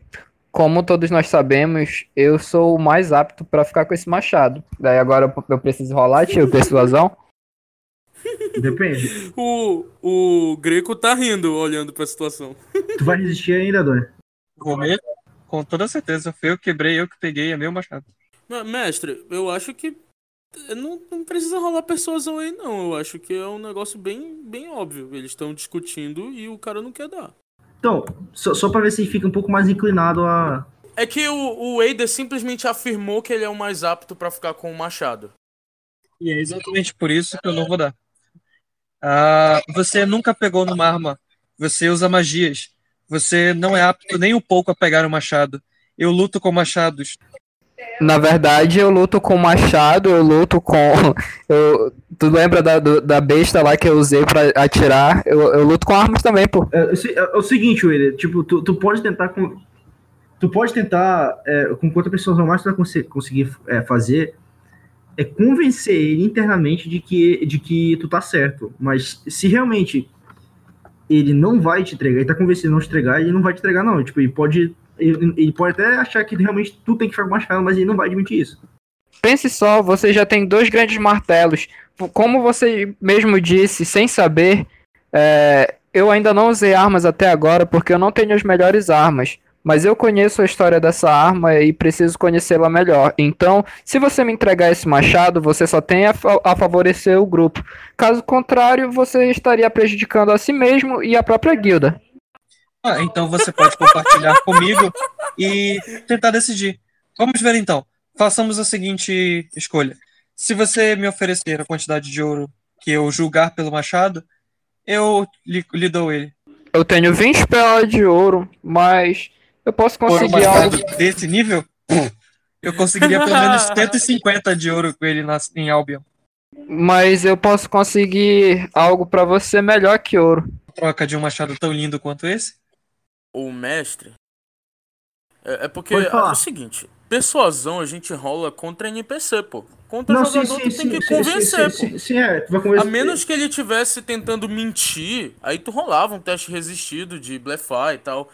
como todos nós sabemos, eu sou o mais apto pra ficar com esse machado. Daí agora eu- eu preciso rolar, tio, persuasão. Depende. O, o Greco tá rindo olhando pra situação. Tu vai resistir ainda, Adoni? Vou mesmo? Com toda certeza. Foi eu que quebrei, eu que peguei, é meu machado. Mas, Mestre, eu acho que não, não precisa rolar persuasão aí, não. Eu acho que é um negócio bem, bem óbvio. Eles estão discutindo e o cara não quer dar. Então, só, só pra ver se ele fica um pouco mais inclinado a. É que o, o Wader simplesmente afirmou que ele é o mais apto pra ficar com o machado. E é exatamente por isso que eu não vou dar. Ah, você nunca pegou numa arma. Você usa magias. Você não é apto nem um pouco a pegar um machado. Eu luto com machados. Na verdade, eu luto com machado, eu luto com. Eu, tu lembra da, da besta lá que eu usei pra atirar? Eu, eu luto com armas também, pô. É, é, é o seguinte, William, tipo, tu, tu pode tentar com. Tu pode tentar, é, com quanto pessoas ou mais tu vai conse- conseguir é, fazer, é convencer ele internamente de que, de que tu tá certo. Mas se realmente ele não vai te entregar, ele tá convencido de não te entregar, ele não vai te entregar, não. Tipo, ele pode. Ele, ele pode até achar que realmente tu tem que ficar com machado, mas ele não vai admitir isso. Pense só, você já tem dois grandes martelos. Como você mesmo disse, sem saber, é, eu ainda não usei armas até agora porque eu não tenho as melhores armas. Mas eu conheço a história dessa arma e preciso conhecê-la melhor. Então, se você me entregar esse machado, você só tem a, fa- a favorecer o grupo. Caso contrário, você estaria prejudicando a si mesmo e a própria guilda. Ah, então você pode compartilhar comigo e tentar decidir. Vamos ver então. Façamos a seguinte escolha. Se você me oferecer a quantidade de ouro que eu julgar pelo machado, eu lhe, lhe dou ele. Eu tenho 20 PO de ouro, mas eu posso Por conseguir algo. desse nível, eu conseguiria pelo menos 150 de ouro com ele nas, em Albion. Mas eu posso conseguir algo pra você melhor que ouro. Troca de um machado tão lindo quanto esse. O mestre. É, é porque é o seguinte: persuasão a gente rola contra NPC, pô. Contra Não, sim, jogador sim, tu sim, tem que sim, convencer, sim, pô. sim, sim, é, tu vai convencer. A menos que ele tivesse tentando mentir, aí tu rolava um teste resistido de blefar e tal.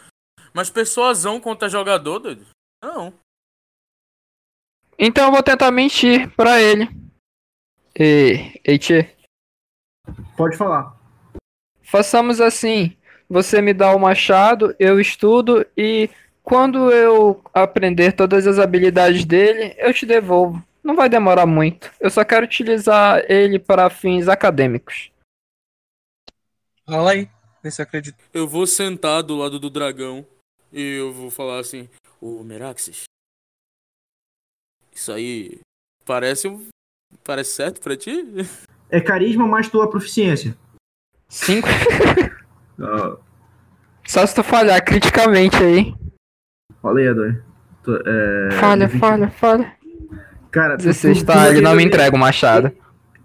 Mas persuasão contra jogador, doido? Não. Então eu vou tentar mentir pra ele. E, ei, tchê, Pode falar. façamos assim. Você me dá o machado, eu estudo e quando eu aprender todas as habilidades dele, eu te devolvo. Não vai demorar muito. Eu só quero utilizar ele para fins acadêmicos. Rola aí, vê se eu acredito. Eu vou sentar do lado do dragão e eu vou falar assim: Ô Meraxes, isso aí parece um. Parece certo pra ti? É carisma mais tua proficiência. Cinco. Ah, Só se tu falhar criticamente aí. falei, Ador. Tu- é, Falha, 20. falha, falha. Cara, tu- 16, tu- tá? tu- Ele não me tu- entrega o machado.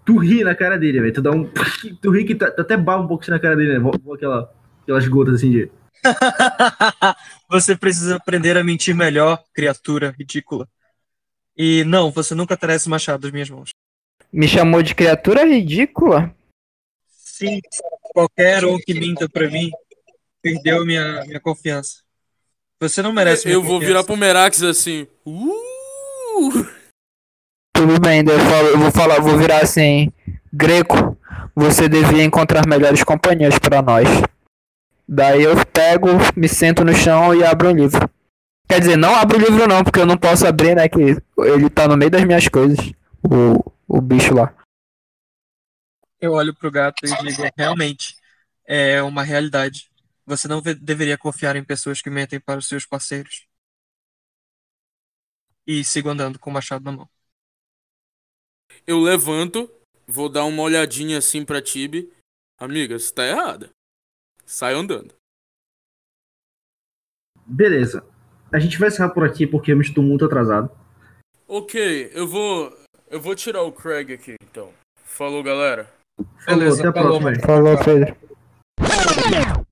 Tu ri na cara dele, velho. Tu dá um. Tu ri que tá, tá até baba um pouco assim na cara dele, né? Vou- vou Aquela, aquelas gotas assim de. você precisa aprender a mentir melhor, criatura ridícula. E não, você nunca terá esse machado das minhas mãos. Me chamou de criatura ridícula? Sim, qualquer um que minta pra mim perdeu minha, minha confiança. Você não merece minha eu vou virar pro Meraxes assim. Uh! Tudo bem, eu, falo- eu vou falar, vou virar assim. Greco, você devia encontrar melhores companhias pra nós. Daí eu pego, me sento no chão e abro um livro. Quer dizer, não abro o livro não, porque eu não posso abrir, né? Que ele tá no meio das minhas coisas. O, o bicho lá. Eu olho pro gato e digo, realmente, é uma realidade. Você não ve- deveria confiar em pessoas que mentem para os seus parceiros. E sigo andando com o machado na mão. Eu levanto, vou dar uma olhadinha assim pra Tibi. Amiga, você tá errada. Sai andando. Beleza. A gente vai encerrar por aqui porque eu me estou muito atrasado. Ok, eu vou. Eu vou tirar o Craig aqui, então. Falou, galera. Falou, Beleza, até a falou, próxima. Falou, Pedro.